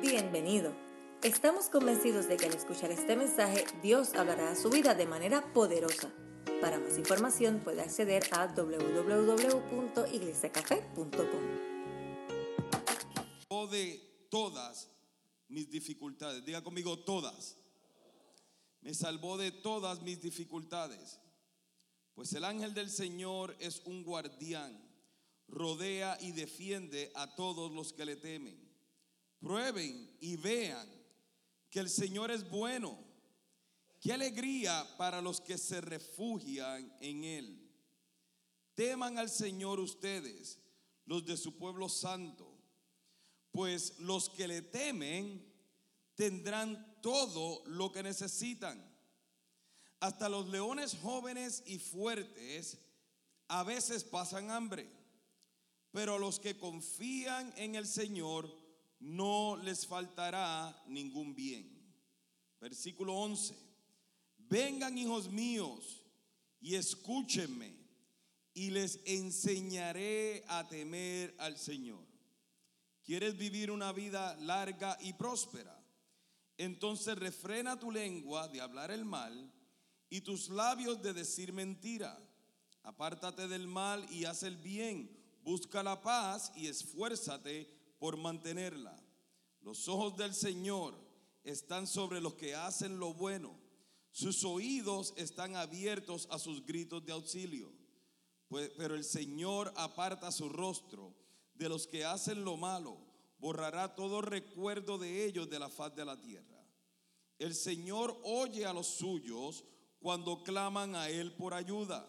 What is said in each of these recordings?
Bienvenido. Estamos convencidos de que al escuchar este mensaje Dios hablará a su vida de manera poderosa. Para más información puede acceder a www.iglesiacafé.com. de todas mis dificultades. Diga conmigo todas. Me salvó de todas mis dificultades. Pues el ángel del Señor es un guardián, rodea y defiende a todos los que le temen. Prueben y vean que el Señor es bueno. Qué alegría para los que se refugian en Él. Teman al Señor ustedes, los de su pueblo santo, pues los que le temen tendrán todo lo que necesitan. Hasta los leones jóvenes y fuertes a veces pasan hambre, pero los que confían en el Señor no les faltará ningún bien. Versículo 11. Vengan hijos míos y escúchenme y les enseñaré a temer al Señor. ¿Quieres vivir una vida larga y próspera? Entonces refrena tu lengua de hablar el mal y tus labios de decir mentira. Apártate del mal y haz el bien. Busca la paz y esfuérzate por mantenerla. Los ojos del Señor están sobre los que hacen lo bueno. Sus oídos están abiertos a sus gritos de auxilio. Pues, pero el Señor aparta su rostro de los que hacen lo malo. Borrará todo recuerdo de ellos de la faz de la tierra. El Señor oye a los suyos cuando claman a Él por ayuda.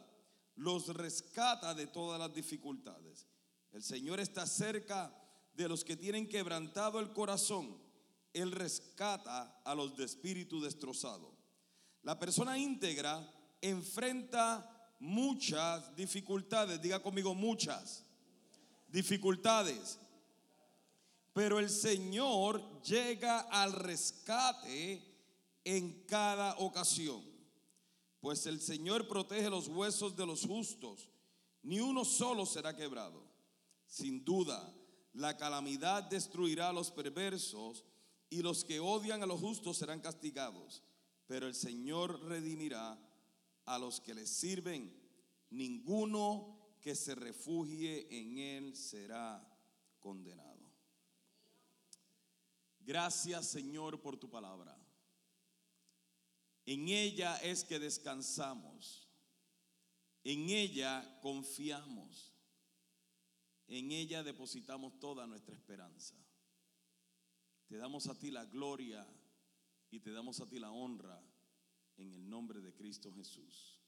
Los rescata de todas las dificultades. El Señor está cerca de los que tienen quebrantado el corazón. Él rescata a los de espíritu destrozado. La persona íntegra enfrenta muchas dificultades. Diga conmigo muchas dificultades. Pero el Señor llega al rescate en cada ocasión. Pues el Señor protege los huesos de los justos, ni uno solo será quebrado. Sin duda, la calamidad destruirá a los perversos y los que odian a los justos serán castigados. Pero el Señor redimirá a los que le sirven. Ninguno que se refugie en Él será condenado. Gracias Señor por tu palabra. En ella es que descansamos. En ella confiamos. En ella depositamos toda nuestra esperanza. Te damos a ti la gloria y te damos a ti la honra en el nombre de Cristo Jesús.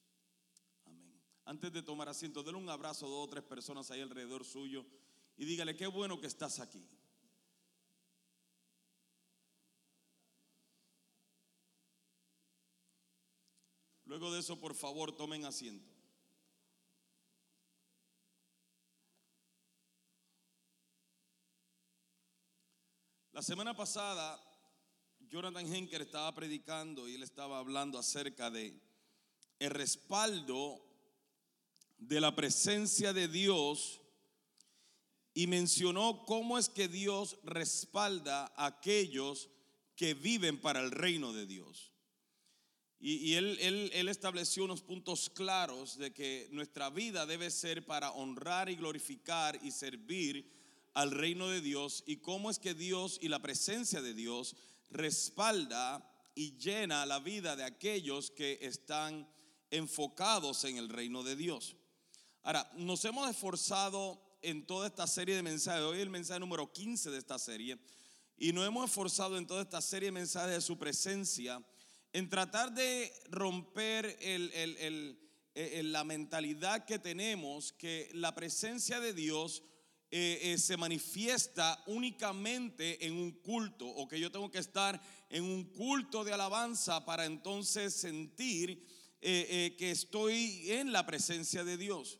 Amén. Antes de tomar asiento, denle un abrazo a dos o tres personas ahí alrededor suyo y dígale, qué bueno que estás aquí. Luego de eso, por favor, tomen asiento. La semana pasada, Jonathan Henker estaba predicando y él estaba hablando acerca de el respaldo de la presencia de Dios y mencionó cómo es que Dios respalda a aquellos que viven para el reino de Dios. Y, él, él, estableció unos puntos claros de que nuestra vida debe ser para honrar y glorificar y servir al reino de Dios y cómo es que Dios y la presencia de Dios respalda y llena la vida de aquellos que están enfocados en el reino de Dios. Ahora, nos hemos esforzado en toda esta serie de mensajes, hoy el mensaje número 15 de esta serie, y nos hemos esforzado en toda esta serie de mensajes de su presencia en tratar de romper la mentalidad que tenemos que la presencia de Dios eh, eh, se manifiesta únicamente en un culto o que yo tengo que estar en un culto de alabanza para entonces sentir eh, que estoy en la presencia de Dios.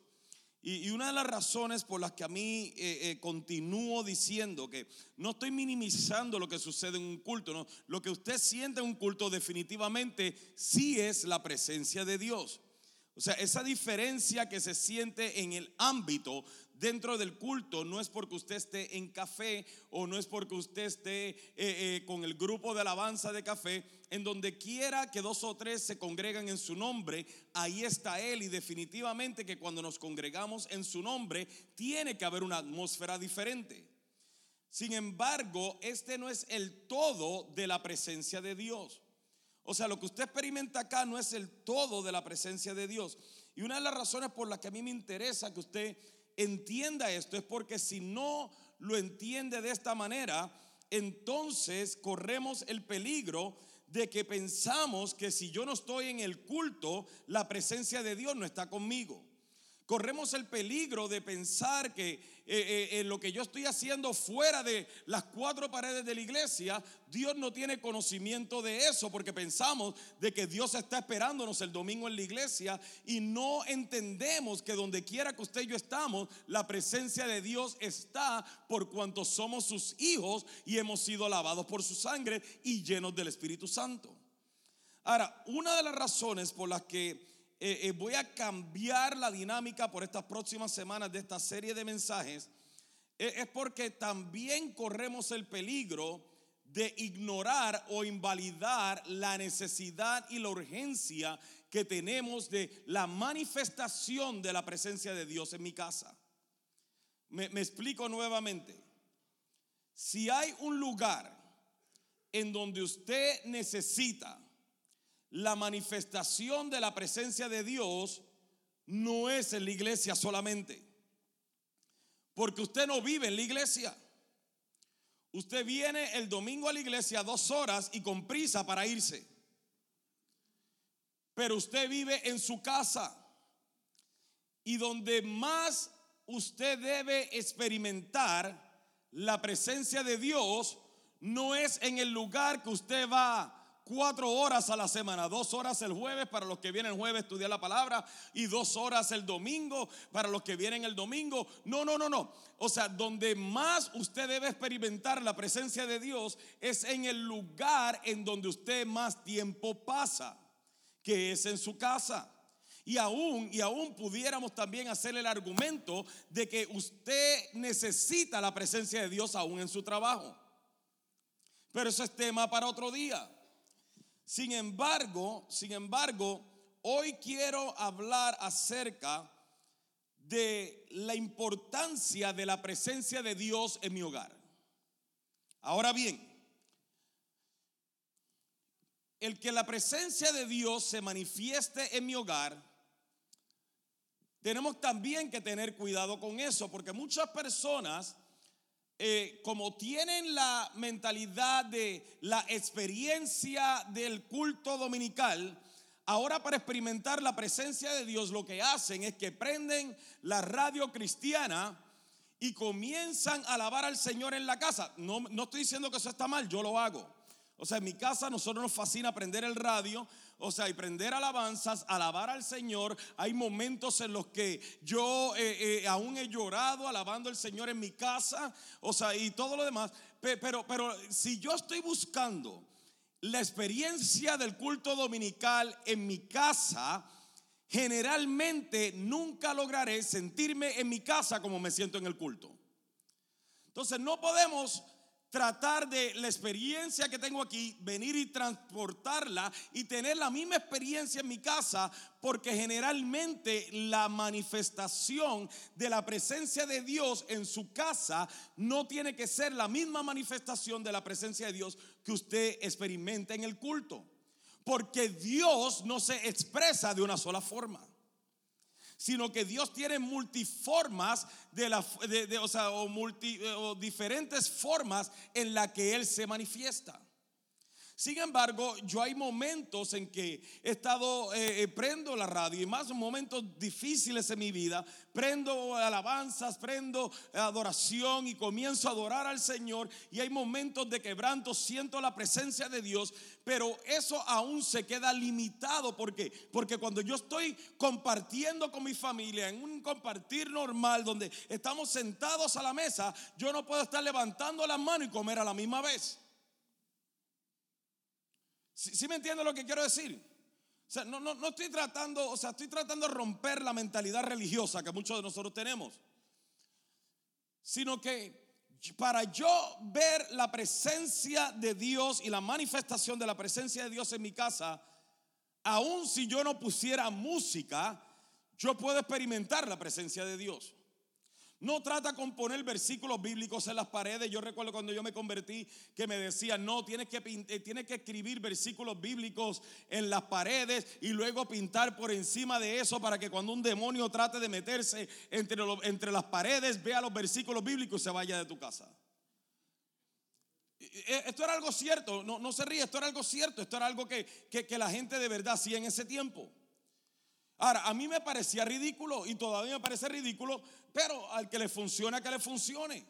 Y, una de las razones por las que a mí continúo diciendo que no estoy minimizando lo que sucede en un culto, no, lo que usted siente en un culto definitivamente sí es la presencia de Dios. O sea, esa diferencia que se siente en el ámbito dentro del culto no es porque usted esté en café o no es porque usted esté eh, eh, con el grupo de alabanza de café. En donde quiera que dos o tres se congregan en su nombre, ahí está Él. Y definitivamente que cuando nos congregamos en su nombre, tiene que haber una atmósfera diferente. Sin embargo, este no es el todo de la presencia de Dios. O sea, lo que usted experimenta acá no es el todo de la presencia de Dios. Y una de las razones por las que a mí me interesa que usted entienda esto es porque si no lo entiende de esta manera, entonces corremos el peligro de que pensamos que si yo no estoy en el culto, la presencia de Dios no está conmigo. Corremos el peligro de pensar que eh, eh, lo que yo estoy haciendo fuera de las cuatro paredes de la iglesia, Dios no tiene conocimiento de eso porque pensamos de que Dios está esperándonos el domingo en la iglesia y no entendemos que donde quiera que usted y yo estamos, la presencia de Dios está por cuanto somos sus hijos y hemos sido lavados por su sangre y llenos del Espíritu Santo. Ahora, una de las razones por las que eh, eh, voy a cambiar la dinámica por estas próximas semanas de esta serie de mensajes, eh, es porque también corremos el peligro de ignorar o invalidar la necesidad y la urgencia que tenemos de la manifestación de la presencia de Dios en mi casa. Me, me explico nuevamente. Si hay un lugar en donde usted necesita la manifestación de la presencia de Dios no es en la iglesia solamente. Porque usted no vive en la iglesia. Usted viene el domingo a la iglesia dos horas y con prisa para irse. Pero usted vive en su casa. Y donde más usted debe experimentar la presencia de Dios no es en el lugar que usted va cuatro horas a la semana, dos horas el jueves para los que vienen el jueves a estudiar la palabra y dos horas el domingo para los que vienen el domingo. No, no, no, no. O sea, donde más usted debe experimentar la presencia de Dios es en el lugar en donde usted más tiempo pasa, que es en su casa. Y aún, y aún pudiéramos también hacer el argumento de que usted necesita la presencia de Dios aún en su trabajo. Pero eso es tema para otro día. Sin embargo, sin embargo, hoy quiero hablar acerca de la importancia de la presencia de Dios en mi hogar. Ahora bien, el que la presencia de Dios se manifieste en mi hogar, tenemos también que tener cuidado con eso, porque muchas personas eh, como tienen la mentalidad de la experiencia del culto dominical, ahora para experimentar la presencia de Dios lo que hacen es que prenden la radio cristiana y comienzan a alabar al Señor en la casa. No, no estoy diciendo que eso está mal, yo lo hago. O sea, en mi casa nosotros nos fascina prender el radio, o sea, y prender alabanzas, alabar al Señor. Hay momentos en los que yo eh, eh, aún he llorado alabando al Señor en mi casa, o sea, y todo lo demás. Pero, pero si yo estoy buscando la experiencia del culto dominical en mi casa, generalmente nunca lograré sentirme en mi casa como me siento en el culto. Entonces no podemos tratar de la experiencia que tengo aquí, venir y transportarla y tener la misma experiencia en mi casa, porque generalmente la manifestación de la presencia de Dios en su casa no tiene que ser la misma manifestación de la presencia de Dios que usted experimenta en el culto, porque Dios no se expresa de una sola forma sino que Dios tiene multiformas de la, o, sea, o, multi, o diferentes formas en la que Él se manifiesta. Sin embargo, yo hay momentos en que he estado, eh, eh, prendo la radio y más momentos difíciles en mi vida, prendo alabanzas, prendo adoración y comienzo a adorar al Señor y hay momentos de quebranto, siento la presencia de Dios, pero eso aún se queda limitado. Porque porque cuando yo estoy compartiendo con mi familia en un compartir normal donde estamos sentados a la mesa, yo no puedo estar levantando las manos y comer a la misma vez. ¿Sí, me entiende lo que quiero decir? No, no, no estoy tratando, o sea, estoy tratando de romper la mentalidad religiosa que muchos de nosotros tenemos. sino que para yo ver la presencia de Dios y la manifestación de la presencia de Dios en mi casa, aun si yo no pusiera música, yo puedo experimentar la presencia de Dios. No trata con poner versículos bíblicos en las paredes. Yo recuerdo cuando yo me convertí que me decían, no, tienes que, eh, tienes que escribir versículos bíblicos en las paredes y luego pintar por encima de eso para que cuando un demonio trate de meterse entre, entre las paredes, vea los versículos bíblicos y se vaya de tu casa. Eh, esto era algo cierto, no, no se ríe, esto era algo cierto, esto era algo que, que, que la gente de verdad hacía en ese tiempo. Ahora, a mí me parecía ridículo y todavía me parece ridículo, pero al que le funciona, que le funcione.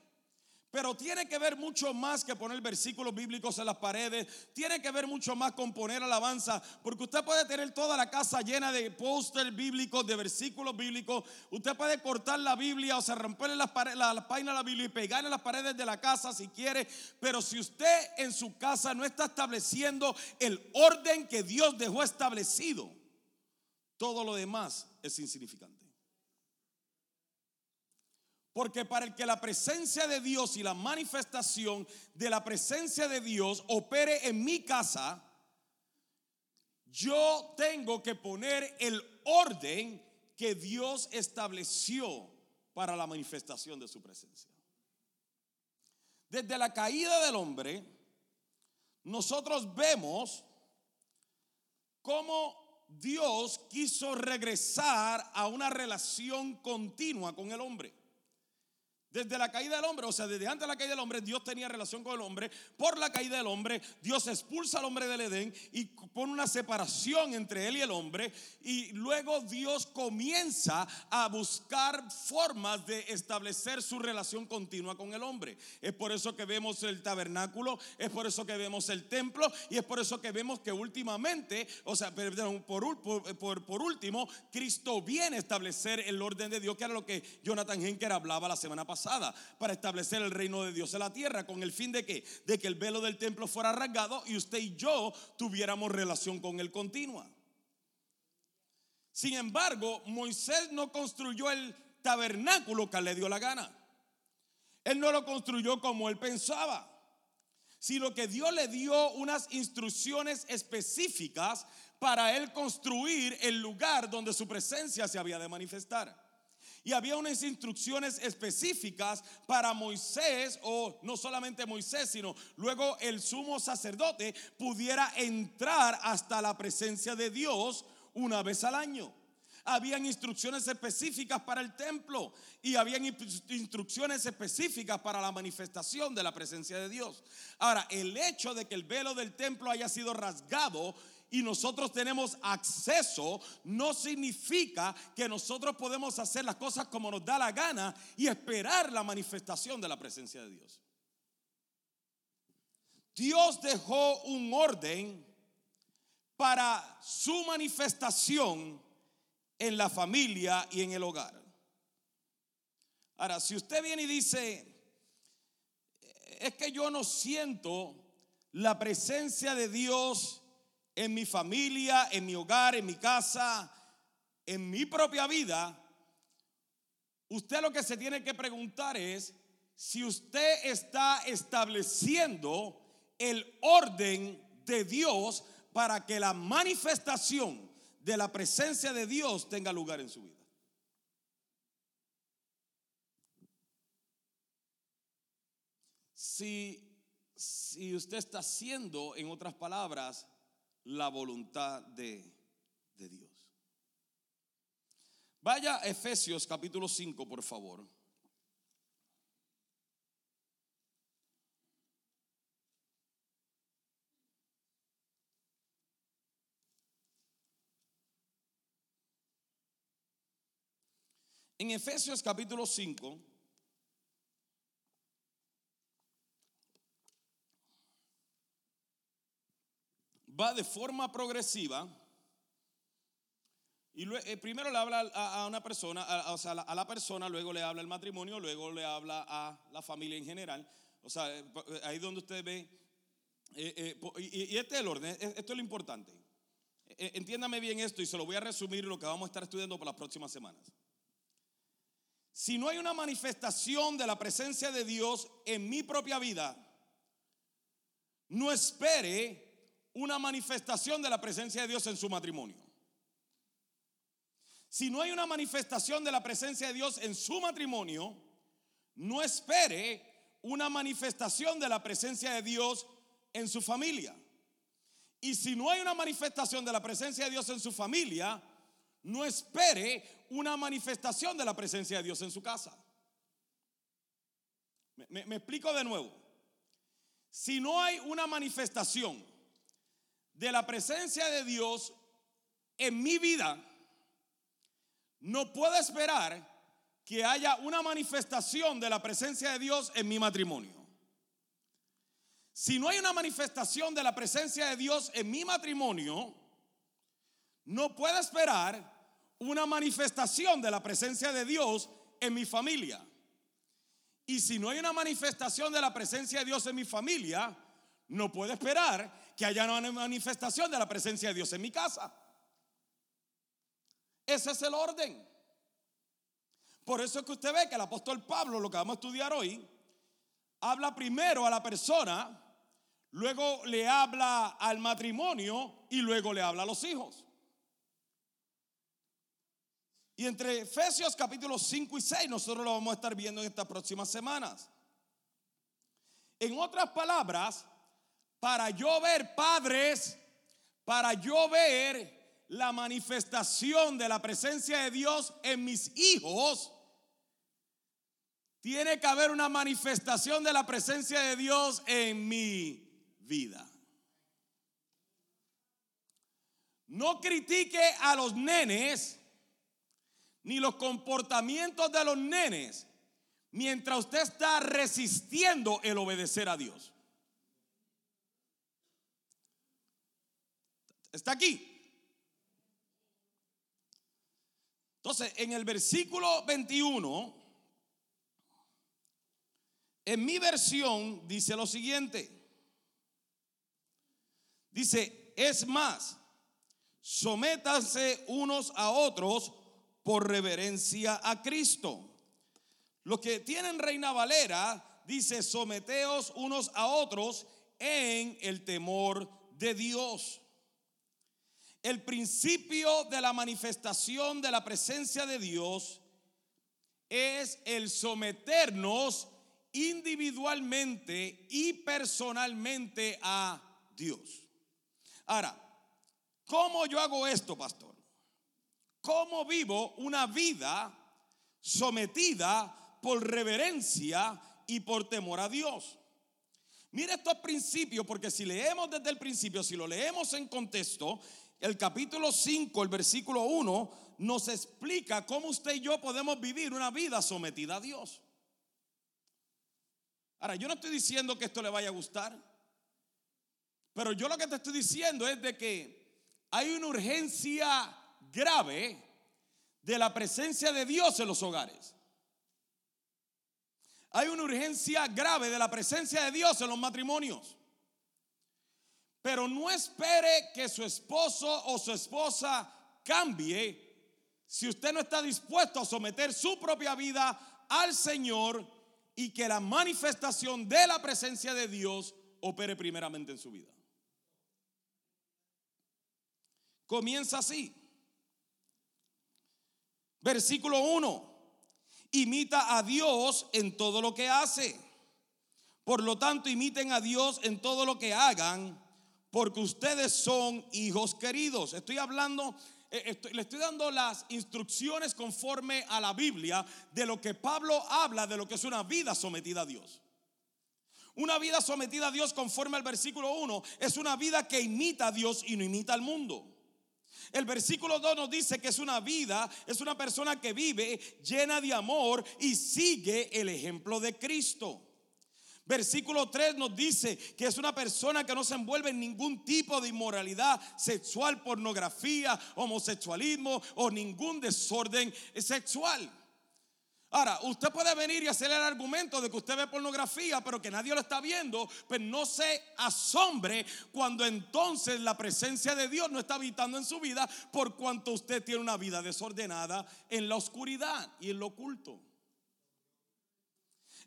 Pero tiene que ver mucho más que poner versículos bíblicos en las paredes. Tiene que ver mucho más con poner alabanza. Porque usted puede tener toda la casa llena de póster bíblicos, de versículos bíblicos. Usted puede cortar la Biblia o sea, romperle las, la, páginas de la Biblia y pegarle las paredes de la casa si quiere. Pero si usted en su casa no está estableciendo el orden que Dios dejó establecido, todo lo demás es insignificante. Porque para el que la presencia de Dios y la manifestación de la presencia de Dios opere en mi casa, yo tengo que poner el orden que Dios estableció para la manifestación de su presencia. Desde la caída del hombre, nosotros vemos cómo Dios quiso regresar a una relación continua con el hombre. Desde la caída del hombre, o sea, desde antes de la caída del hombre, Dios tenía relación con el hombre. Por la caída del hombre, Dios expulsa al hombre del Edén y pone una separación entre él y el hombre. Y luego Dios comienza a buscar formas de establecer su relación continua con el hombre. Es por eso que vemos el tabernáculo, es por eso que vemos el templo y es por eso que vemos que últimamente, o sea, perdón, por, por, último, Cristo viene a establecer el orden de Dios, que era lo que Jonathan Henker hablaba la semana pasada para establecer el reino de Dios en la tierra con el fin de que de que el velo del templo fuera rasgado y usted y yo tuviéramos relación con él continua. Sin embargo, Moisés no construyó el tabernáculo que le dio la gana. Él no lo construyó como él pensaba, sino que Dios le dio unas instrucciones específicas para él construir el lugar donde su presencia se había de manifestar. Y había unas instrucciones específicas para Moisés, o no solamente Moisés, sino luego el sumo sacerdote pudiera entrar hasta la presencia de Dios una vez al año. Habían instrucciones específicas para el templo y habían instrucciones específicas para la manifestación de la presencia de Dios. Ahora, el hecho de que el velo del templo haya sido rasgado y nosotros tenemos acceso, no significa que nosotros podemos hacer las cosas como nos da la gana y esperar la manifestación de la presencia de Dios. Dios dejó un orden para su manifestación en la familia y en el hogar. Ahora, si usted viene y dice, es que yo no siento la presencia de Dios en mi familia, en mi hogar, en mi casa, en mi propia vida, usted lo que se tiene que preguntar es si usted está estableciendo el orden de Dios para que la manifestación de la presencia de Dios tenga lugar en su vida. Si, si usted está haciendo, en otras palabras, la voluntad de, Dios. Vaya a Efesios capítulo 5, por favor. En Efesios capítulo 5, va de forma progresiva. Y eh, primero le habla a, una persona, o sea, a la persona, luego le habla al matrimonio, luego le habla a la familia en general. O sea, eh, eh, ahí donde usted ve, y, este es el orden, esto es lo importante. Entiéndame bien esto y se lo voy a resumir lo que vamos a estar estudiando por las próximas semanas. si no hay una manifestación de la presencia de Dios en mi propia vida, no espere una manifestación de la presencia de Dios en su matrimonio. Si no hay una manifestación de la presencia de Dios en su matrimonio, no espere una manifestación de la presencia de Dios en su familia. Y si no hay una manifestación de la presencia de Dios en su familia, no espere una manifestación de la presencia de Dios en su casa. Me, explico de nuevo. Si no hay una manifestación de la presencia de Dios en mi vida, no puedo esperar que haya una manifestación de la presencia de Dios en mi matrimonio. Si no hay una manifestación de la presencia de Dios en mi matrimonio, no puedo esperar una manifestación de la presencia de Dios en mi familia. Y si no hay una manifestación de la presencia de Dios en mi familia, no puedo esperar que haya una manifestación de la presencia de Dios en mi casa. Ese es el orden. Por eso es que usted ve que el apóstol Pablo, lo que vamos a estudiar hoy, habla primero a la persona, luego le habla al matrimonio y luego le habla a los hijos. Y entre Efesios capítulos 5 y 6 nosotros lo vamos a estar viendo en estas próximas semanas. En otras palabras, para yo ver padres, para yo ver la manifestación de la presencia de Dios en mis hijos, tiene que haber una manifestación de la presencia de Dios en mi vida. No critique a los nenes ni los comportamientos de los nenes mientras usted está resistiendo el obedecer a Dios. Está aquí. Entonces, en el versículo 21, en mi versión dice lo siguiente. Dice, es más, sométanse unos a otros por reverencia a Cristo. Los que tienen Reina Valera dice, someteos unos a otros en el temor de Dios. El principio de la manifestación de la presencia de Dios es el someternos individualmente y personalmente a Dios. Ahora, ¿cómo yo hago esto, pastor? ¿Cómo vivo una vida sometida por reverencia y por temor a Dios? Mire estos principios, porque si leemos desde el principio, si lo leemos en contexto, el capítulo 5, el versículo 1, nos explica cómo usted y yo podemos vivir una vida sometida a Dios. Ahora, yo no estoy diciendo que esto le vaya a gustar, pero yo lo que te estoy diciendo es de que hay una urgencia grave de la presencia de Dios en los hogares. Hay una urgencia grave de la presencia de Dios en los matrimonios. Pero no espere que su esposo o su esposa cambie si usted no está dispuesto a someter su propia vida al Señor y que la manifestación de la presencia de Dios opere primeramente en su vida. Comienza así. Versículo 1. Imita a Dios en todo lo que hace. Por lo tanto, imiten a Dios en todo lo que hagan porque ustedes son hijos queridos. Estoy hablando, eh, le estoy dando las instrucciones conforme a la Biblia de lo que Pablo habla de lo que es una vida sometida a Dios. Una vida sometida a Dios conforme al versículo 1 es una vida que imita a Dios y no imita al mundo. El versículo 2 nos dice que es una vida, es una persona que vive llena de amor y sigue el ejemplo de Cristo. Versículo 3 nos dice que es una persona que no se envuelve en ningún tipo de inmoralidad sexual, pornografía, homosexualismo o ningún desorden sexual. Ahora, usted puede venir y hacer el argumento de que usted ve pornografía, pero que nadie lo está viendo, pues no se asombre cuando entonces la presencia de Dios no está habitando en su vida por cuanto usted tiene una vida desordenada en la oscuridad y en lo oculto.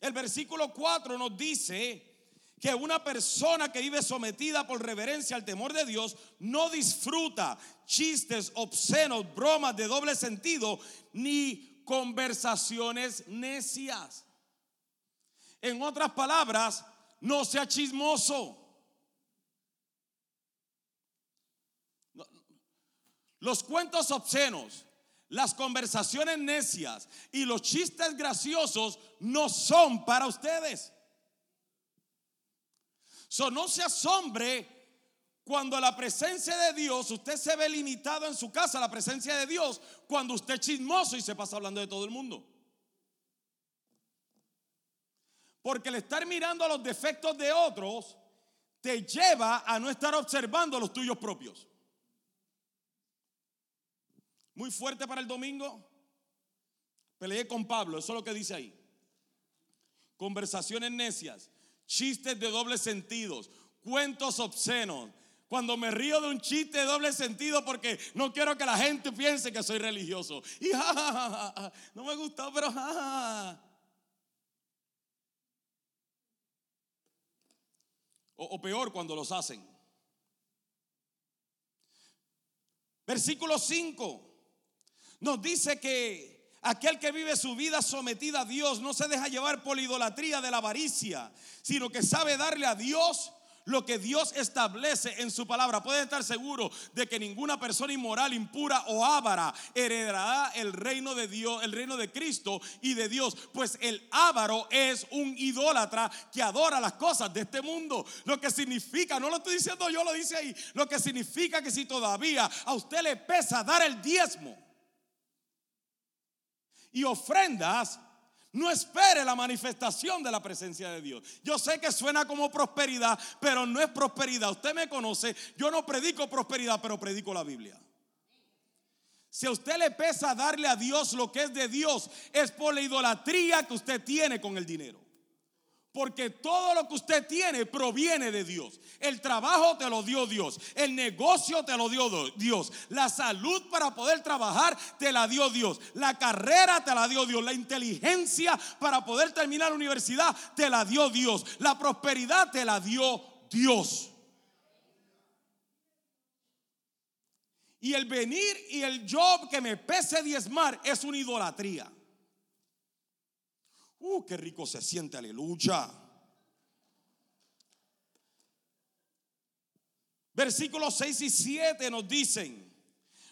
El versículo 4 nos dice que una persona que vive sometida por reverencia al temor de Dios no disfruta chistes obscenos, bromas de doble sentido, ni conversaciones necias. En otras palabras, no sea chismoso. Los cuentos obscenos, las conversaciones necias y los chistes graciosos no son para ustedes. So, no se asombre cuando la presencia de Dios, usted se ve limitado en su casa, la presencia de Dios, cuando usted es chismoso y se pasa hablando de todo el mundo. Porque el estar mirando los defectos de otros te lleva a no estar observando los tuyos propios. Muy fuerte para el domingo. Peleé con Pablo, eso es lo que dice ahí. Conversaciones necias, chistes de doble sentidos, cuentos obscenos. Cuando me río de un chiste de doble sentido porque no quiero que la gente piense que soy religioso. Y no me gustó, pero O, o peor cuando los hacen. Versículo 5 nos dice que aquel que vive su vida sometida a Dios no se deja llevar por la idolatría de la avaricia, sino que sabe darle a Dios lo que Dios establece en su palabra. Puede estar seguro de que ninguna persona inmoral, impura o ávara heredará el reino de Dios, el reino de Cristo y de Dios, pues el ávaro es un idólatra que adora las cosas de este mundo. Lo que significa, no lo estoy diciendo yo, lo dice ahí, lo que significa que si todavía a usted le pesa dar el diezmo, y ofrendas, no espere la manifestación de la presencia de Dios. Yo sé que suena como prosperidad, pero no es prosperidad. Usted me conoce, yo no predico prosperidad, pero predico la Biblia. Si a usted le pesa darle a Dios lo que es de Dios, es por la idolatría que usted tiene con el dinero. Porque todo lo que usted tiene proviene de Dios. El trabajo te lo dio Dios. El negocio te lo dio Dios. La salud para poder trabajar te la dio Dios. La carrera te la dio Dios. La inteligencia para poder terminar la universidad te la dio Dios. La prosperidad te la dio Dios. Y el venir y el job que me pese diezmar es una idolatría. Uh, qué rico se siente, aleluya. Versículos 6 y 7 nos dicen,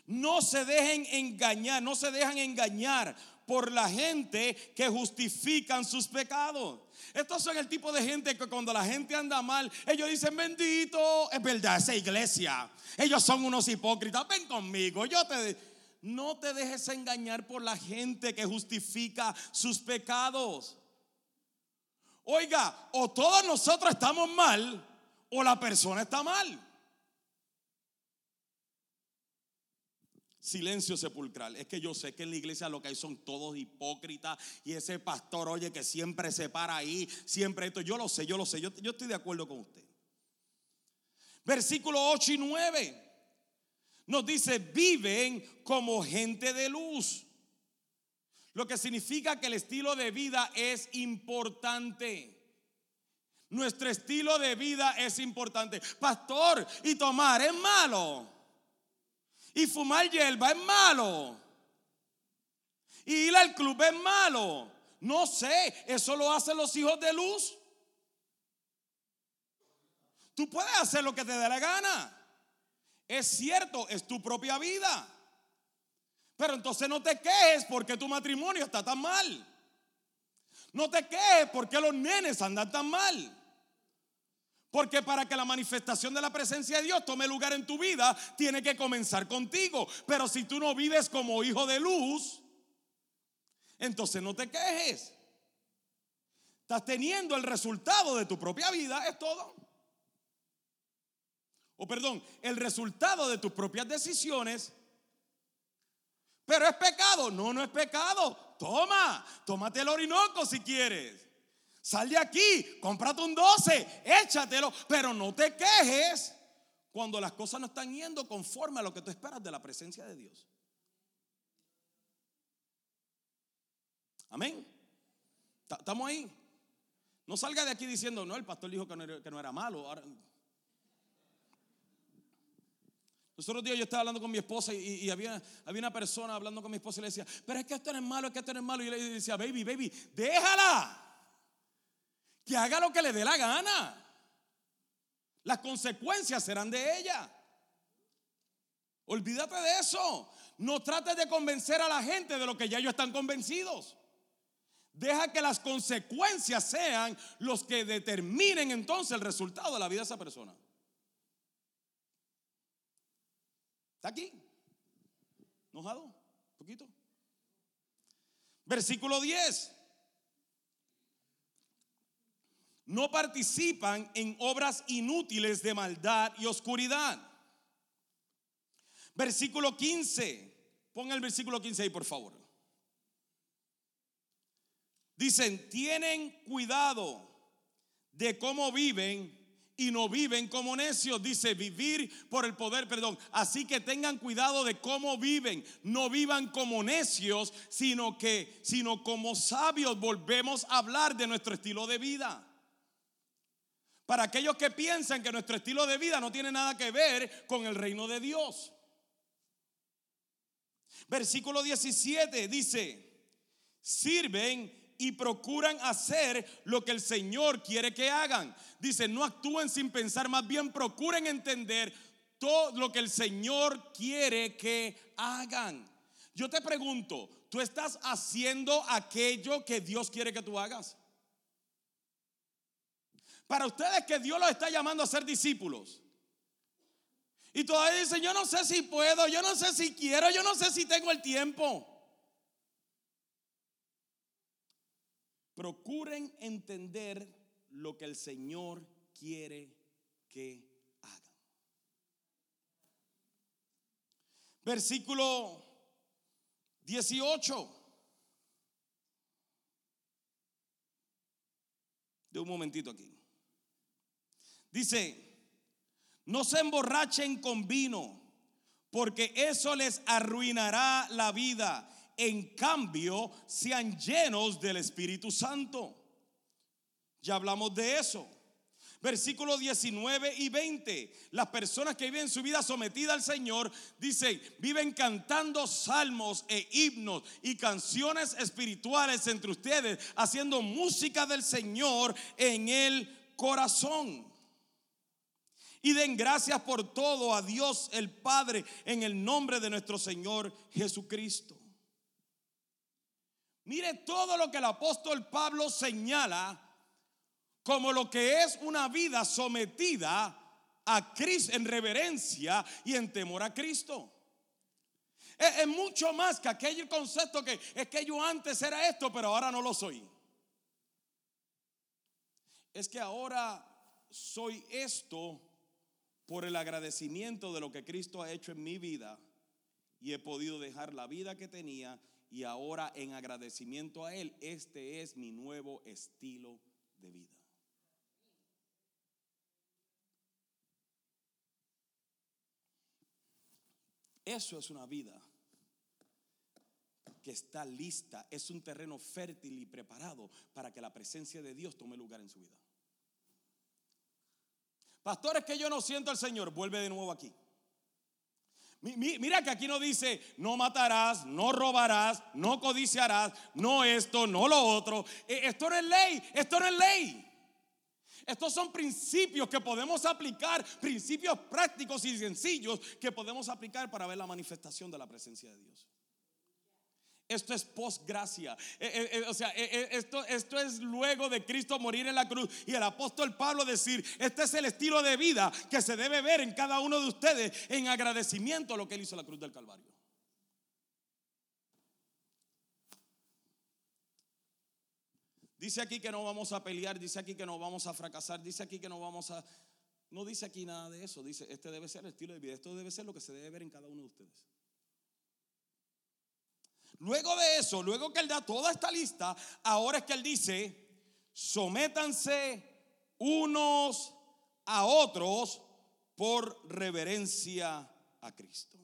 no se dejen engañar, no se dejan engañar por la gente que justifican sus pecados. Estos son el tipo de gente que cuando la gente anda mal, ellos dicen, bendito, es verdad, esa iglesia. Ellos son unos hipócritas, ven conmigo, yo te... No te dejes engañar por la gente que justifica sus pecados. Oiga, o todos nosotros estamos mal o la persona está mal. Silencio sepulcral. Es que yo sé que en la iglesia lo que hay son todos hipócritas y ese pastor, oye, que siempre se para ahí, siempre esto. Yo lo sé, yo lo sé, yo, yo estoy de acuerdo con usted. Versículo 8 y 9 nos dice, viven como gente de luz. Lo que significa que el estilo de vida es importante. Nuestro estilo de vida es importante. Pastor, y tomar es malo. Y fumar hierba es malo. Y ir al club es malo. No sé, eso lo hacen los hijos de luz. Tú puedes hacer lo que te dé la gana. Es cierto, es tu propia vida. Pero entonces no te quejes porque tu matrimonio está tan mal. No te quejes porque los nenes andan tan mal. Porque para que la manifestación de la presencia de Dios tome lugar en tu vida, tiene que comenzar contigo. Pero si tú no vives como hijo de luz, entonces no te quejes. Estás teniendo el resultado de tu propia vida, es todo. O perdón, el resultado de tus propias decisiones. Pero es pecado. No, no es pecado. Toma, tómate el orinoco si quieres. Sal de aquí, cómprate un 12, échatelo, pero no te quejes cuando las cosas no están yendo conforme a lo que tú esperas de la presencia de Dios. Amén. ¿Estamos ahí? No salga de aquí diciendo, no, el pastor dijo que no era, malo. Los otros días yo estaba hablando con mi esposa y, había, había, una persona hablando con mi esposa y le decía, pero es que esto no es malo, es que esto no es malo. Y yo le decía, baby, baby, déjala. Que haga lo que le dé la gana. Las consecuencias serán de ella. Olvídate de eso. No trates de convencer a la gente de lo que ya ellos están convencidos. Deja que las consecuencias sean los que determinen entonces el resultado de la vida de esa persona. ¿Está aquí? ¿Enojado? ¿Un poquito? Versículo 10. No participan en obras inútiles de maldad y oscuridad. Versículo 15. Ponga el versículo 15 ahí, por favor. Dicen, tienen cuidado de cómo viven y no viven como necios. Dice, vivir por el poder, perdón. Así que tengan cuidado de cómo viven. No vivan como necios, sino que, sino como sabios. Volvemos a hablar de nuestro estilo de vida. Para aquellos que piensan que nuestro estilo de vida no tiene nada que ver con el reino de Dios. Versículo 17 dice, sirven y procuran hacer lo que el Señor quiere que hagan. Dice, no actúen sin pensar, más bien procuren entender todo lo que el Señor quiere que hagan. Yo te pregunto, ¿tú estás haciendo aquello que Dios quiere que tú hagas? Para ustedes que Dios los está llamando a ser discípulos. Y todavía dicen, yo no sé si puedo, yo no sé si quiero, yo no sé si tengo el tiempo. Procuren entender lo que el Señor quiere que hagan. Versículo 18. De un momentito aquí. Dice, no se emborrachen con vino, porque eso les arruinará la vida en cambio sean llenos del Espíritu Santo. Ya hablamos de eso. Versículos 19 y 20. Las personas que viven su vida sometida al Señor, dicen, viven cantando salmos e himnos y canciones espirituales entre ustedes, haciendo música del Señor en el corazón. Y den gracias por todo a Dios el Padre en el nombre de nuestro Señor Jesucristo. Mire todo lo que el apóstol Pablo señala como lo que es una vida sometida a Cristo en reverencia y en temor a Cristo. Es, mucho más que aquel concepto que es que yo antes era esto, pero ahora no lo soy. Es que ahora soy esto por el agradecimiento de lo que Cristo ha hecho en mi vida y he podido dejar la vida que tenía y ahora en agradecimiento a Él, este es mi nuevo estilo de vida. Eso es una vida que está lista, es un terreno fértil y preparado para que la presencia de Dios tome lugar en su vida. Pastores que yo no siento al Señor, vuelve de nuevo aquí. Mira que aquí no dice, no matarás, no robarás, no codiciarás, no esto, no lo otro. E, esto no es ley, esto no es ley. Estos son principios que podemos aplicar, principios prácticos y sencillos que podemos aplicar para ver la manifestación de la presencia de Dios. Esto es posgracia. Eh, eh, eh, o sea, esto, esto es luego de Cristo morir en la cruz. Y el apóstol Pablo decir, este es el estilo de vida que se debe ver en cada uno de ustedes en agradecimiento a lo que él hizo en la cruz del Calvario. Dice aquí que no vamos a pelear, dice aquí que no vamos a fracasar, dice aquí que no vamos a... No dice aquí nada de eso, dice, este debe ser el estilo de vida, esto debe ser lo que se debe ver en cada uno de ustedes. Luego de eso, luego que él da toda esta lista, ahora es que él dice, sométanse unos a otros por reverencia a Cristo.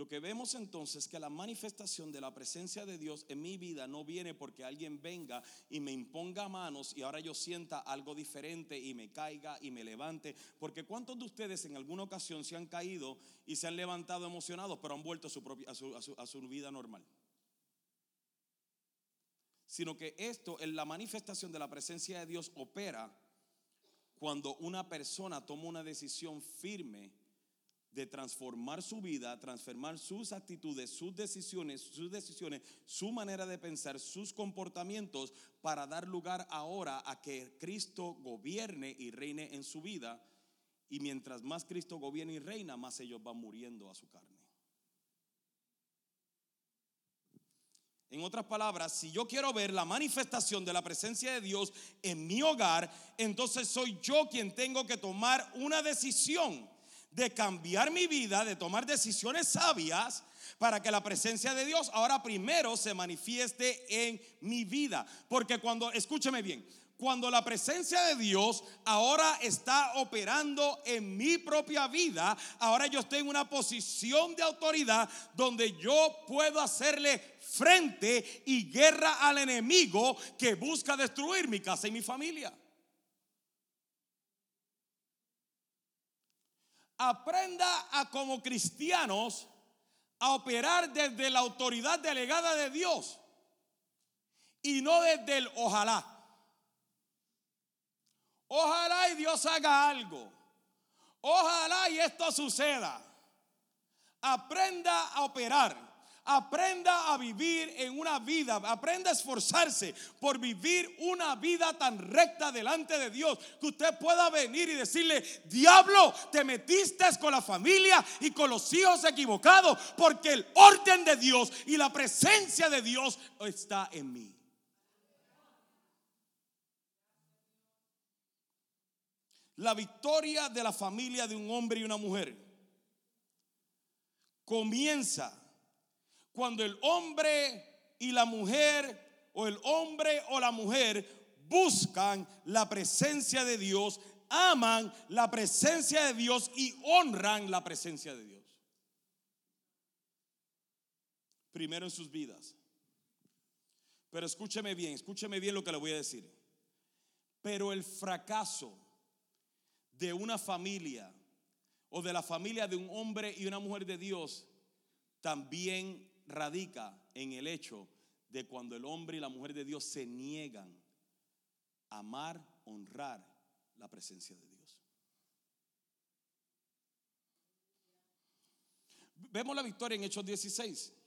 Lo que vemos entonces es que la manifestación de la presencia de Dios en mi vida no viene porque alguien venga y me imponga manos y ahora yo sienta algo diferente y me caiga y me levante. Porque ¿cuántos de ustedes en alguna ocasión se han caído y se han levantado emocionados pero han vuelto a su, propia, vida normal? Sino que esto, en la manifestación de la presencia de Dios, opera cuando una persona toma una decisión firme de transformar su vida, transformar sus actitudes, sus decisiones, sus decisiones, su manera de pensar, sus comportamientos para dar lugar ahora a que Cristo gobierne y reine en su vida. Y mientras más Cristo gobierna y reina, más ellos van muriendo a su carne. En otras palabras, si yo quiero ver la manifestación de la presencia de Dios en mi hogar, entonces soy yo quien tengo que tomar una decisión de cambiar mi vida, de tomar decisiones sabias para que la presencia de Dios ahora primero se manifieste en mi vida. Porque cuando, escúcheme bien, cuando la presencia de Dios ahora está operando en mi propia vida, ahora yo estoy en una posición de autoridad donde yo puedo hacerle frente y guerra al enemigo que busca destruir mi casa y mi familia. Aprenda a como cristianos a operar desde la autoridad delegada de Dios y no desde el ojalá. Ojalá y Dios haga algo. Ojalá y esto suceda. Aprenda a operar Aprenda a vivir en una vida, aprenda a esforzarse por vivir una vida tan recta delante de Dios que usted pueda venir y decirle, diablo, te metiste con la familia y con los hijos equivocados porque el orden de Dios y la presencia de Dios está en mí. La victoria de la familia de un hombre y una mujer comienza cuando el hombre y la mujer, o el hombre o la mujer, buscan la presencia de Dios, aman la presencia de Dios y honran la presencia de Dios. Primero en sus vidas. Pero escúcheme bien, escúcheme bien lo que le voy a decir. Pero el fracaso de una familia o de la familia de un hombre y una mujer de Dios también radica en el hecho de cuando el hombre y la mujer de Dios se niegan a amar, honrar la presencia de Dios. Vemos la victoria en Hechos 16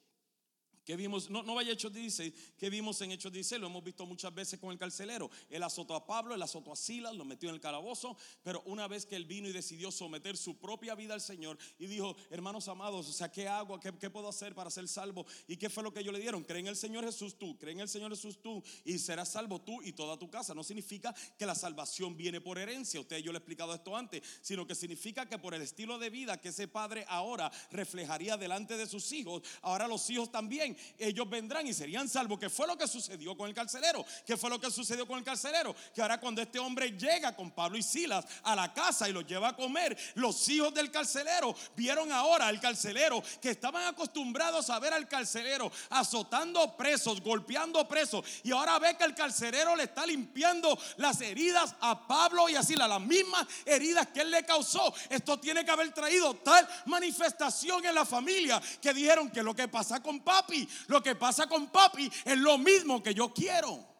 que vimos, no, no vaya a Hechos 16, que vimos en Hechos 16, lo hemos visto muchas veces con el carcelero. Él azotó a Pablo, él azotó a Silas, lo metió en el calabozo, pero una vez que él vino y decidió someter su propia vida al Señor y dijo, hermanos amados, o sea, ¿qué hago? ¿Qué, ¿Qué, puedo hacer para ser salvo? ¿Y qué fue lo que ellos le dieron? Cree en el Señor Jesús tú, cree en el Señor Jesús tú y serás salvo tú y toda tu casa. No significa que la salvación viene por herencia, usted yo le he explicado esto antes, sino que significa que por el estilo de vida que ese padre ahora reflejaría delante de sus hijos, ahora los hijos también ellos vendrán y serían salvos. ¿Qué fue lo que sucedió con el carcelero? ¿Qué fue lo que sucedió con el carcelero? Que ahora cuando este hombre llega con Pablo y Silas a la casa y los lleva a comer, los hijos del carcelero vieron ahora al carcelero que estaban acostumbrados a ver al carcelero azotando presos, golpeando presos. Y ahora ve que el carcelero le está limpiando las heridas a Pablo y a Silas, las mismas heridas que él le causó. Esto tiene que haber traído tal manifestación en la familia que dijeron que lo que pasa con papi, lo que pasa con papi es lo mismo que yo quiero.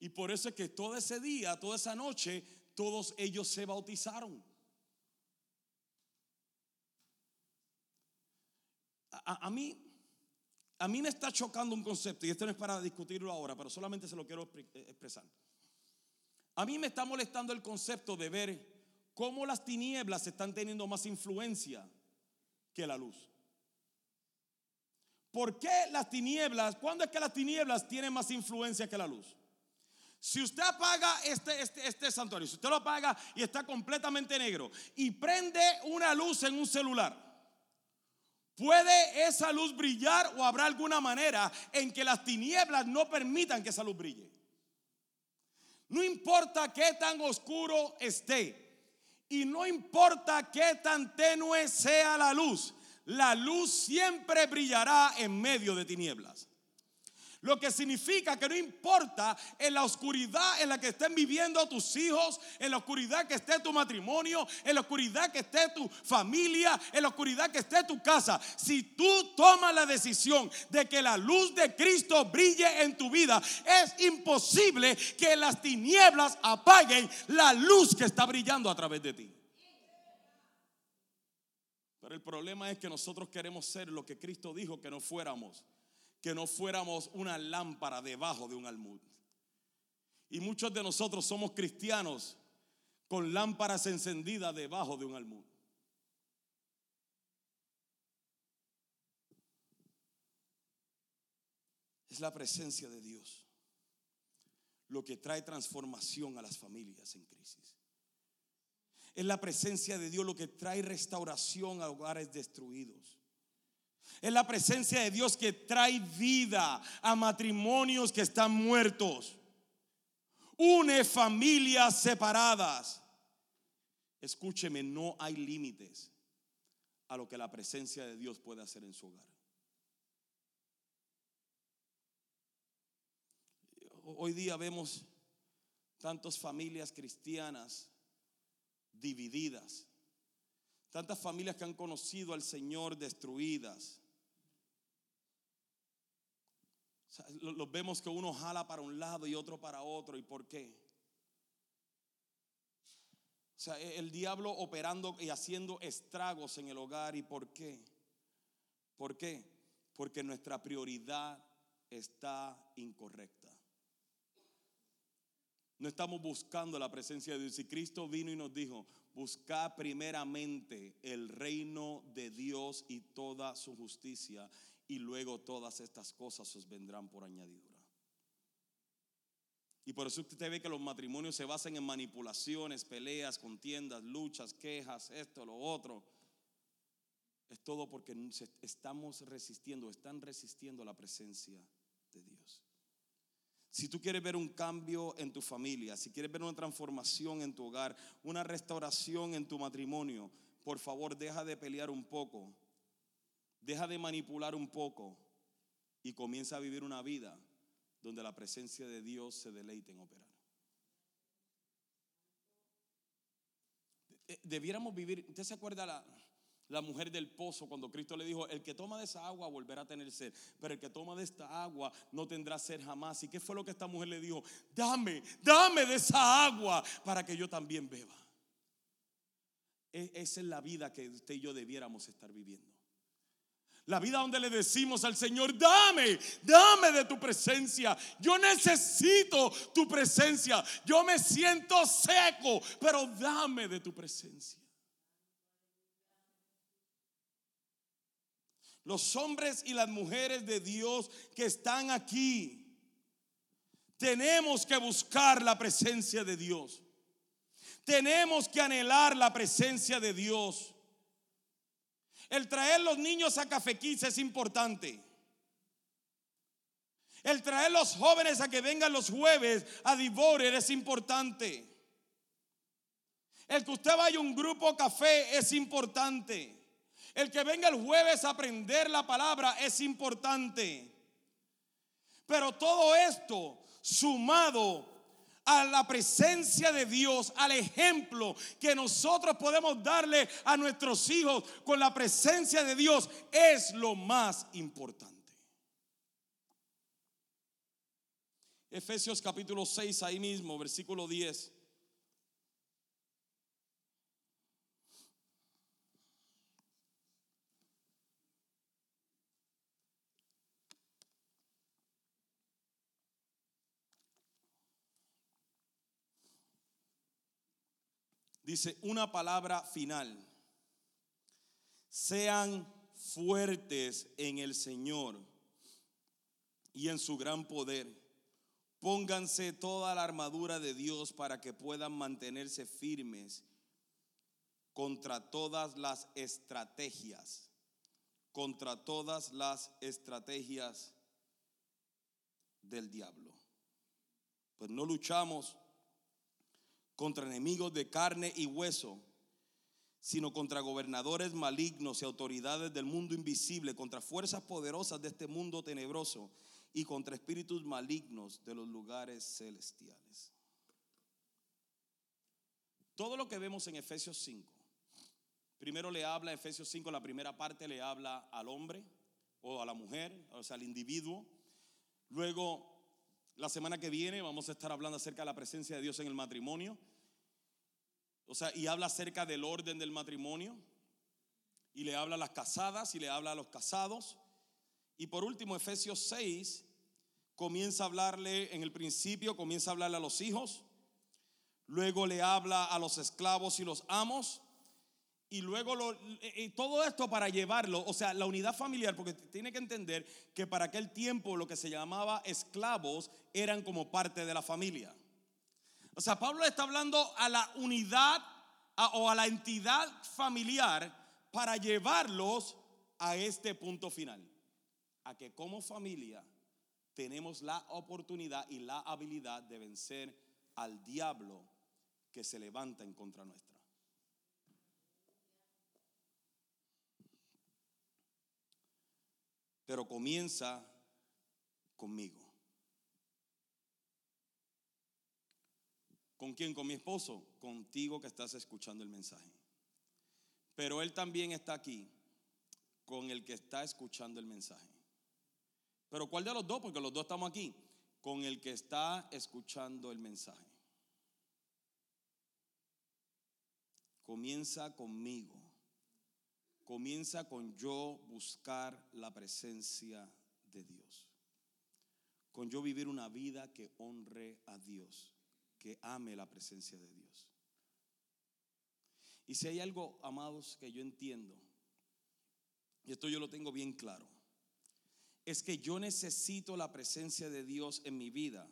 Y por eso es que todo ese día, toda esa noche, todos ellos se bautizaron. A, mí, a mí me está chocando un concepto, y esto no es para discutirlo ahora, pero solamente se lo quiero eh, expresar. A mí me está molestando el concepto de ver cómo las tinieblas están teniendo más influencia que la luz. ¿Por qué las tinieblas? ¿Cuándo es que las tinieblas tienen más influencia que la luz? Si usted apaga este, este, este santuario, si usted lo apaga y está completamente negro y prende una luz en un celular, ¿puede esa luz brillar o habrá alguna manera en que las tinieblas no permitan que esa luz brille? No importa qué tan oscuro esté, Y no importa qué tan tenue sea la luz, la luz siempre brillará en medio de tinieblas. Lo que significa que no importa en la oscuridad en la que estén viviendo tus hijos, en la oscuridad que esté tu matrimonio, en la oscuridad que esté tu familia, en la oscuridad que esté tu casa. Si tú tomas la decisión de que la luz de Cristo brille en tu vida, es imposible que las tinieblas apaguen la luz que está brillando a través de ti. Pero el problema es que nosotros queremos ser lo que Cristo dijo que no fuéramos que no fuéramos una lámpara debajo de un almud. Y muchos de nosotros somos cristianos con lámparas encendidas debajo de un almud. Es la presencia de Dios lo que trae transformación a las familias en crisis. Es la presencia de Dios lo que trae restauración a hogares destruidos. Es la presencia de Dios que trae vida a matrimonios que están muertos. Une familias separadas. Escúcheme, no hay límites a lo que la presencia de Dios puede hacer en su hogar. Hoy día vemos tantas familias cristianas divididas, tantas familias que han conocido al Señor destruidas, los vemos que uno jala para un lado y otro para otro. ¿Y por qué? O sea, e, el diablo operando y haciendo estragos en el hogar. ¿Y por qué? ¿Por qué? Porque nuestra prioridad está incorrecta. No estamos buscando la presencia de Dios. Y Cristo vino y nos dijo, busca primeramente el reino de Dios y toda su justicia y luego todas estas cosas os vendrán por añadidura. Y por eso usted ve que los matrimonios se basan en manipulaciones, peleas, contiendas, luchas, quejas, esto, lo otro. Es todo porque estamos resistiendo, están resistiendo la presencia de Dios. Si tú quieres ver un cambio en tu familia, si quieres ver una transformación en tu hogar, una restauración en tu matrimonio, por favor deja de pelear un poco Deja de manipular un poco y comienza a vivir una vida donde la presencia de Dios se deleite en operar. Eh, debiéramos vivir, ¿usted se acuerda la, la mujer del pozo cuando Cristo le dijo, el que toma de esa agua volverá a tener sed, pero el que toma de esta agua no tendrá sed jamás. ¿Y qué fue lo que esta mujer le dijo? Dame, dame de esa agua para que yo también beba. E, esa es la vida que usted y yo debiéramos estar viviendo. La vida donde le decimos al Señor, dame, dame de tu presencia. Yo necesito tu presencia. Yo me siento seco, pero dame de tu presencia. Los hombres y las mujeres de Dios que están aquí, tenemos que buscar la presencia de Dios. Tenemos que anhelar la presencia de Dios. El traer los niños a Café es importante. El traer los jóvenes a que vengan los jueves a Divorer es importante. El que usted vaya a un grupo café es importante. El que venga el jueves a aprender la palabra es importante. Pero todo esto sumado a la presencia de Dios, al ejemplo que nosotros podemos darle a nuestros hijos con la presencia de Dios, es lo más importante. Efesios capítulo 6, ahí mismo, versículo 10. Dice una palabra final. Sean fuertes en el Señor y en su gran poder. Pónganse toda la armadura de Dios para que puedan mantenerse firmes contra todas las estrategias, contra todas las estrategias del diablo. Pues no luchamos contra enemigos de carne y hueso, sino contra gobernadores malignos y autoridades del mundo invisible, contra fuerzas poderosas de este mundo tenebroso y contra espíritus malignos de los lugares celestiales. Todo lo que vemos en Efesios 5, primero le habla, Efesios 5, la primera parte le habla al hombre o a la mujer, o sea, al individuo. Luego, la semana que viene vamos a estar hablando acerca de la presencia de Dios en el matrimonio. O sea, y habla acerca del orden del matrimonio. Y le habla a las casadas y le habla a los casados. Y por último, Efesios 6 comienza a hablarle, en el principio comienza a hablarle a los hijos. Luego le habla a los esclavos y los amos. Y luego todo esto para llevarlo, o sea, la unidad familiar, porque tiene que entender que para aquel tiempo lo que se llamaba esclavos eran como parte de la familia. O sea, Pablo está hablando a la unidad o a la entidad familiar para llevarlos a este punto final. A que como familia tenemos la oportunidad y la habilidad de vencer al diablo que se levanta en contra nuestra. Pero comienza conmigo. ¿Con quién? Con mi esposo. Contigo que estás escuchando el mensaje. Pero él también está aquí con el que está escuchando el mensaje. Pero ¿cuál de los dos? Porque los dos estamos aquí. Con el que está escuchando el mensaje. Comienza conmigo. Comienza con yo buscar la presencia de Dios. Con yo vivir una vida que honre a Dios que ame la presencia de Dios. Y si hay algo, amados, que yo entiendo, y esto yo lo tengo bien claro, es que yo necesito la presencia de Dios en mi vida,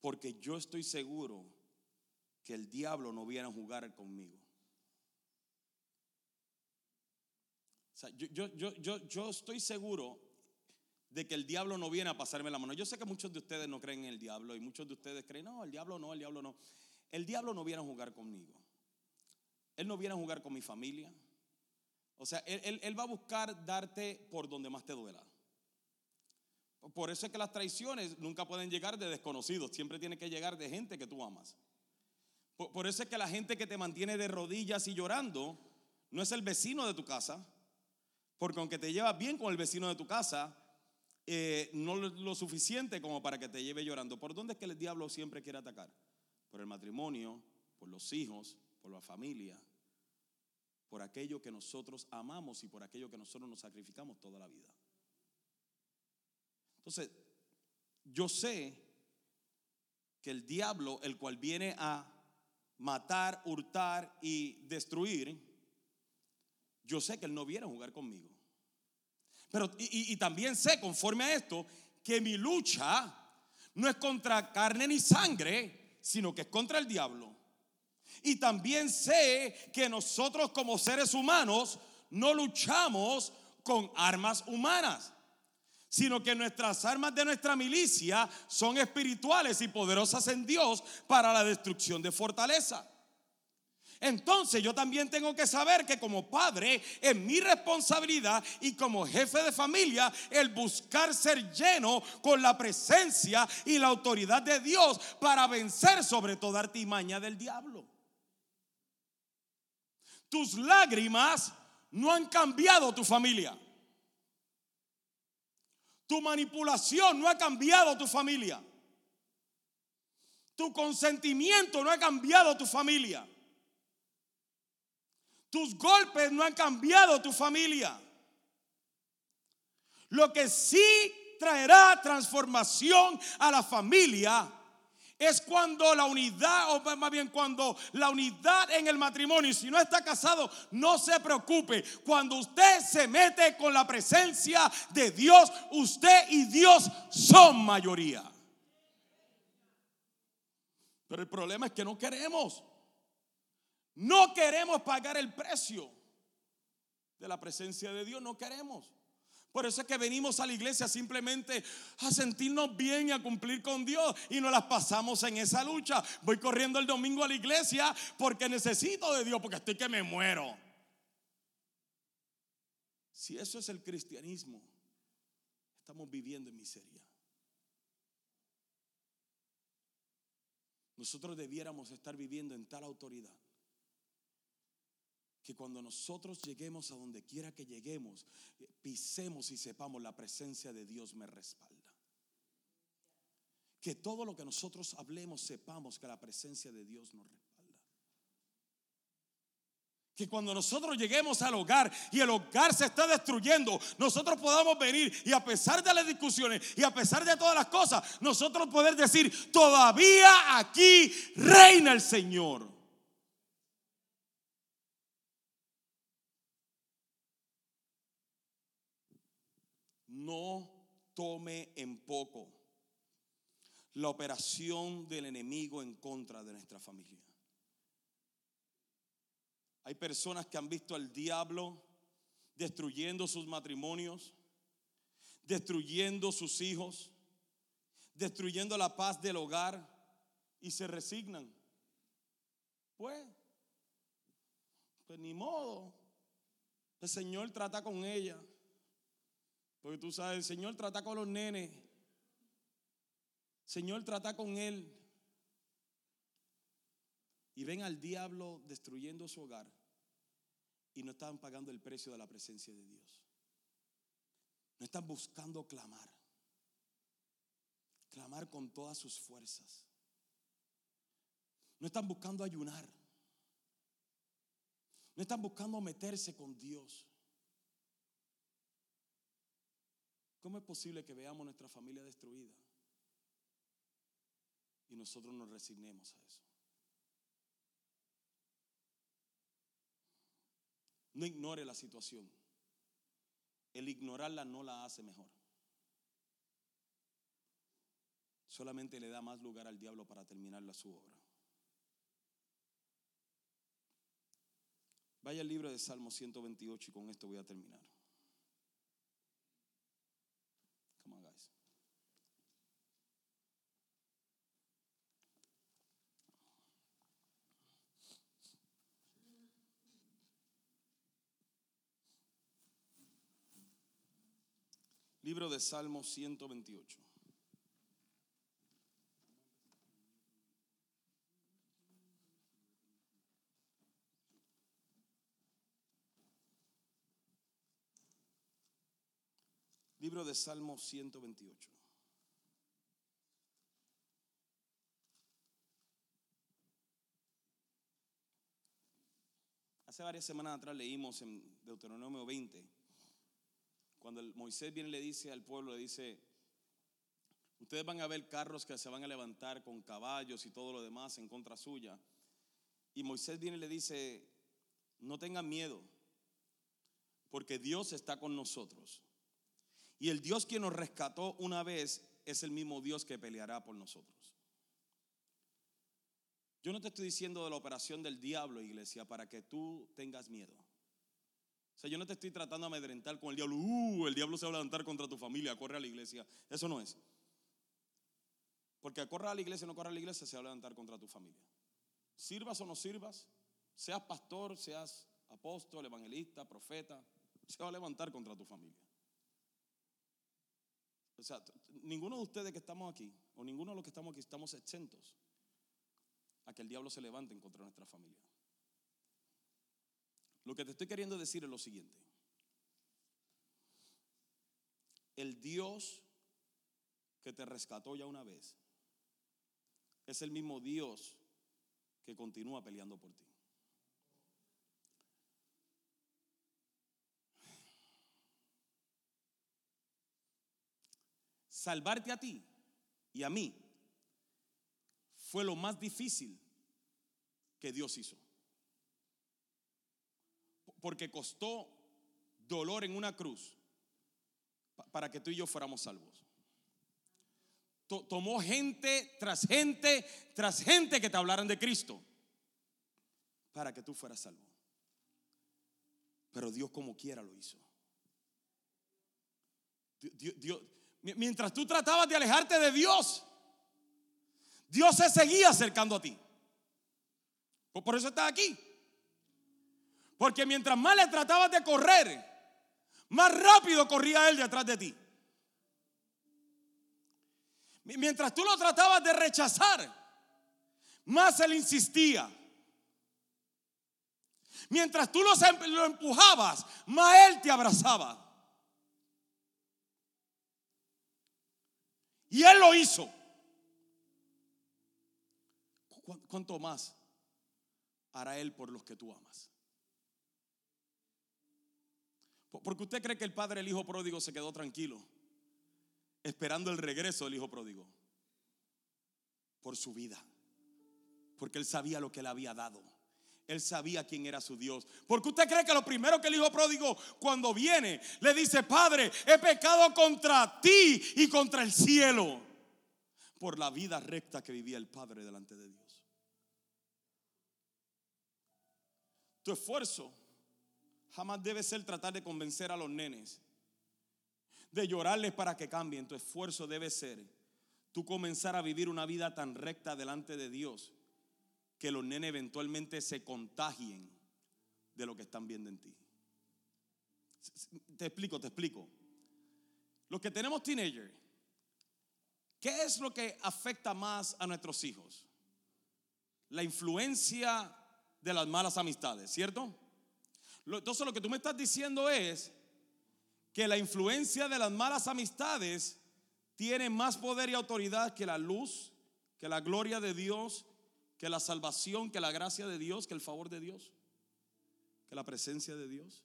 porque yo estoy seguro que el diablo no viene a jugar conmigo. Yo, yo, yo, yo, estoy seguro de que el diablo no viene a pasarme la mano. Yo sé que muchos de ustedes no creen en el diablo y muchos de ustedes creen, no, el diablo no, el diablo no. El diablo no viene a jugar conmigo. Él no viene a jugar con mi familia. O sea, él, va a buscar darte por donde más te duela. Por eso es que las traiciones nunca pueden llegar de desconocidos, siempre tiene que llegar de gente que tú amas. Por eso es que la gente que te mantiene de rodillas y llorando no es el vecino de tu casa, porque aunque te llevas bien con el vecino de tu casa, eh, no lo, suficiente como para que te lleve llorando. ¿Por dónde es que el diablo siempre quiere atacar? Por el matrimonio, por los hijos, por la familia, por aquello que nosotros amamos y por aquello que nosotros nos sacrificamos toda la vida. Entonces, yo sé que el diablo, el cual viene a matar, hurtar y destruir, yo sé que él no viene a jugar conmigo. Pero, y, también sé, conforme a esto, que mi lucha no es contra carne ni sangre, sino que es contra el diablo. Y también sé que nosotros como seres humanos no luchamos con armas humanas, sino que nuestras armas de nuestra milicia son espirituales y poderosas en Dios para la destrucción de fortaleza. Entonces yo también tengo que saber que como padre es mi responsabilidad y como jefe de familia el buscar ser lleno con la presencia y la autoridad de Dios para vencer sobre toda artimaña del diablo. Tus lágrimas no han cambiado tu familia. Tu manipulación no ha cambiado tu familia. Tu consentimiento no ha cambiado tu familia. Tus golpes no han cambiado tu familia. Lo que sí traerá transformación a la familia es cuando la unidad, o más bien cuando la unidad en el matrimonio, y si no está casado, no se preocupe. Cuando usted se mete con la presencia de Dios, usted y Dios son mayoría. Pero el problema es que no queremos. No queremos pagar el precio de la presencia de Dios, no queremos. Por eso es que venimos a la iglesia simplemente a sentirnos bien y a cumplir con Dios y nos las pasamos en esa lucha. Voy corriendo el domingo a la iglesia porque necesito de Dios, porque estoy que me muero. Si eso es el cristianismo, estamos viviendo en miseria. Nosotros debiéramos estar viviendo en tal autoridad que cuando nosotros lleguemos a donde quiera que lleguemos, pisemos y sepamos la presencia de Dios me respalda. Que todo lo que nosotros hablemos sepamos que la presencia de Dios nos respalda. Que cuando nosotros lleguemos al hogar y el hogar se está destruyendo, nosotros podamos venir y a pesar de las discusiones y a pesar de todas las cosas, nosotros poder decir, todavía aquí reina el Señor. No tome en poco la operación del enemigo en contra de nuestra familia. Hay personas que han visto al diablo destruyendo sus matrimonios, destruyendo sus hijos, destruyendo la paz del hogar y se resignan. Pues, pues ni modo. El Señor trata con ella. Porque tú sabes, Señor trata con los nenes. Señor trata con él. Y ven al diablo destruyendo su hogar. Y no están pagando el precio de la presencia de Dios. No están buscando clamar. Clamar con todas sus fuerzas. No están buscando ayunar. No están buscando meterse con Dios. ¿Cómo es posible que veamos nuestra familia destruida y nosotros nos resignemos a eso? No ignore la situación. El ignorarla no la hace mejor. Solamente le da más lugar al diablo para terminarla su obra. Vaya al libro de Salmo 128 y con esto voy a terminar. Libro de Salmos 128. Libro de Salmos 128. Hace varias semanas atrás leímos en Deuteronomio 20 cuando Moisés viene y le dice al pueblo, le dice, ustedes van a ver carros que se van a levantar con caballos y todo lo demás en contra suya. Y Moisés viene y le dice, no tengan miedo, porque Dios está con nosotros. Y el Dios que nos rescató una vez es el mismo Dios que peleará por nosotros. Yo no te estoy diciendo de la operación del diablo, iglesia, para que tú tengas miedo. O sea, yo no te estoy tratando de amedrentar con el diablo. Uh, el diablo se va a levantar contra tu familia, corre a la iglesia. Eso no es. Porque corre a la iglesia o no corre a la iglesia, se va a levantar contra tu familia. Sirvas o no sirvas, seas pastor, seas apóstol, evangelista, profeta, se va a levantar contra tu familia. O sea, ninguno de ustedes que estamos aquí, o ninguno de los que estamos aquí, estamos exentos a que el diablo se levante contra nuestra familia. Lo que te estoy queriendo decir es lo siguiente. El Dios que te rescató ya una vez es el mismo Dios que continúa peleando por ti. Salvarte a ti y a mí fue lo más difícil que Dios hizo porque costó dolor en una cruz para que tú y yo fuéramos salvos. Tomó gente tras gente tras gente que te hablaran de Cristo para que tú fueras salvo. Pero Dios como quiera lo hizo. mientras tú tratabas de alejarte de Dios, Dios se seguía acercando a ti. Por eso estás aquí. Porque mientras más le tratabas de correr, más rápido corría Él detrás de ti. Mientras tú lo tratabas de rechazar, más Él insistía. Mientras tú em, lo empujabas, más Él te abrazaba. Y Él lo hizo. ¿Cuánto más hará Él por los que tú amas? Porque usted cree que el padre del hijo pródigo se quedó tranquilo, esperando el regreso del hijo pródigo, por su vida, porque él sabía lo que le había dado. Él sabía quién era su Dios. Porque usted cree que lo primero que el hijo pródigo cuando viene le dice, Padre, he pecado contra ti y contra el cielo por la vida recta que vivía el Padre delante de Dios. Tu esfuerzo jamás debe ser tratar de convencer a los nenes, de llorarles para que cambien. Tu esfuerzo debe ser tú comenzar a vivir una vida tan recta delante de Dios que los nenes eventualmente se contagien de lo que están viendo en ti. Te explico, te explico. Los que tenemos teenagers, ¿qué es lo que afecta más a nuestros hijos? La influencia de las malas amistades, ¿cierto? Entonces lo que tú me estás diciendo es que la influencia de las malas amistades tiene más poder y autoridad que la luz, que la gloria de Dios que la salvación, que la gracia de Dios, que el favor de Dios, que la presencia de Dios.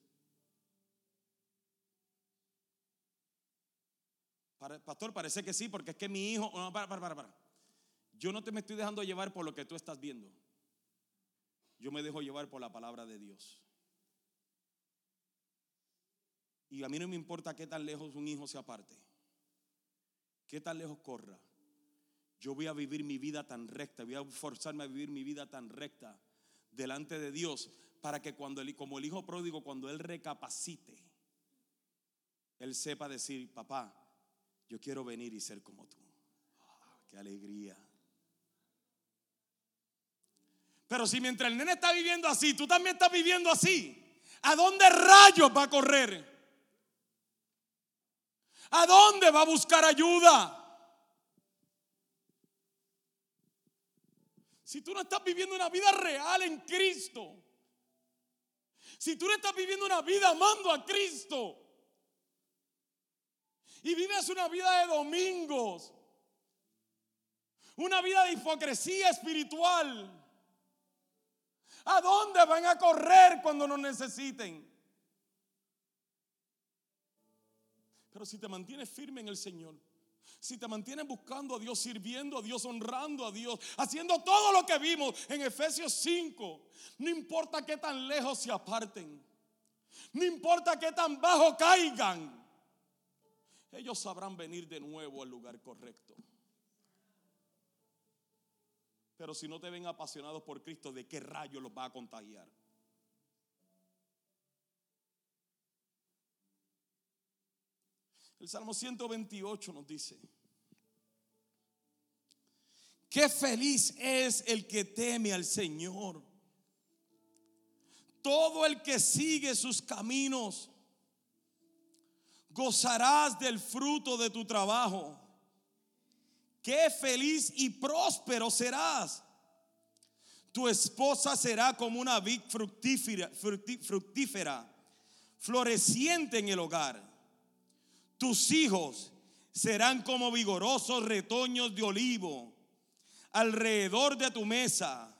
Pastor, parece que sí, porque es que mi hijo, no, para, para, para, para. Yo no te me estoy dejando llevar por lo que tú estás viendo. Yo me dejo llevar por la palabra de Dios. Y a mí no me importa qué tan lejos un hijo se aparte, qué tan lejos corra yo voy a vivir mi vida tan recta, voy a forzarme a vivir mi vida tan recta delante de Dios para que cuando él, como el hijo pródigo, cuando él recapacite, él sepa decir, papá, yo quiero venir y ser como tú. Ah, qué alegría. Pero si mientras el nene está viviendo así, tú también estás viviendo así, ¿a dónde rayos va a correr? ¿A dónde va a buscar ayuda? Si tú no estás viviendo una vida real en Cristo, si tú no estás viviendo una vida amando a Cristo y vives una vida de domingos, una vida de hipocresía espiritual, ¿a dónde van a correr cuando nos necesiten? Pero si te mantienes firme en el Señor, si te mantienes buscando a Dios, sirviendo a Dios, honrando a Dios, haciendo todo lo que vimos en Efesios 5, no importa qué tan lejos se aparten, no importa qué tan bajo caigan, ellos sabrán venir de nuevo al lugar correcto. Pero si no te ven apasionados por Cristo, ¿de qué rayo los va a contagiar? El Salmo 128 nos dice, qué feliz es el que teme al Señor. Todo el que sigue sus caminos, gozarás del fruto de tu trabajo. Qué feliz y próspero serás. Tu esposa será como una vid fructífera, fructífera, floreciente en el hogar tus hijos serán como vigorosos retoños de olivo alrededor de tu mesa.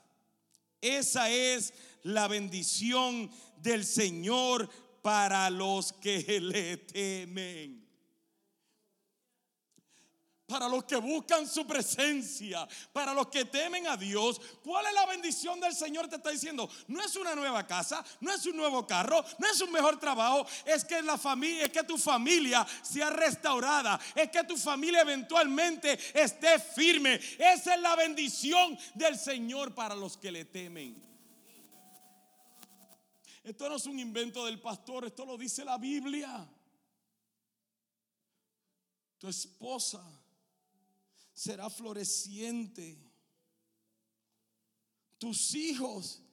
Esa es la bendición del Señor para los que le temen para los que buscan su presencia, para los que temen a Dios. ¿Cuál es la bendición del Señor? Te está diciendo, no es una nueva casa, no es un nuevo carro, no es un mejor trabajo, es que la familia, es que tu familia sea restaurada, es que tu familia eventualmente esté firme. Esa es la bendición del Señor para los que le temen. Esto no es un invento del pastor, esto lo dice la Biblia. Tu esposa será floreciente. Tus hijos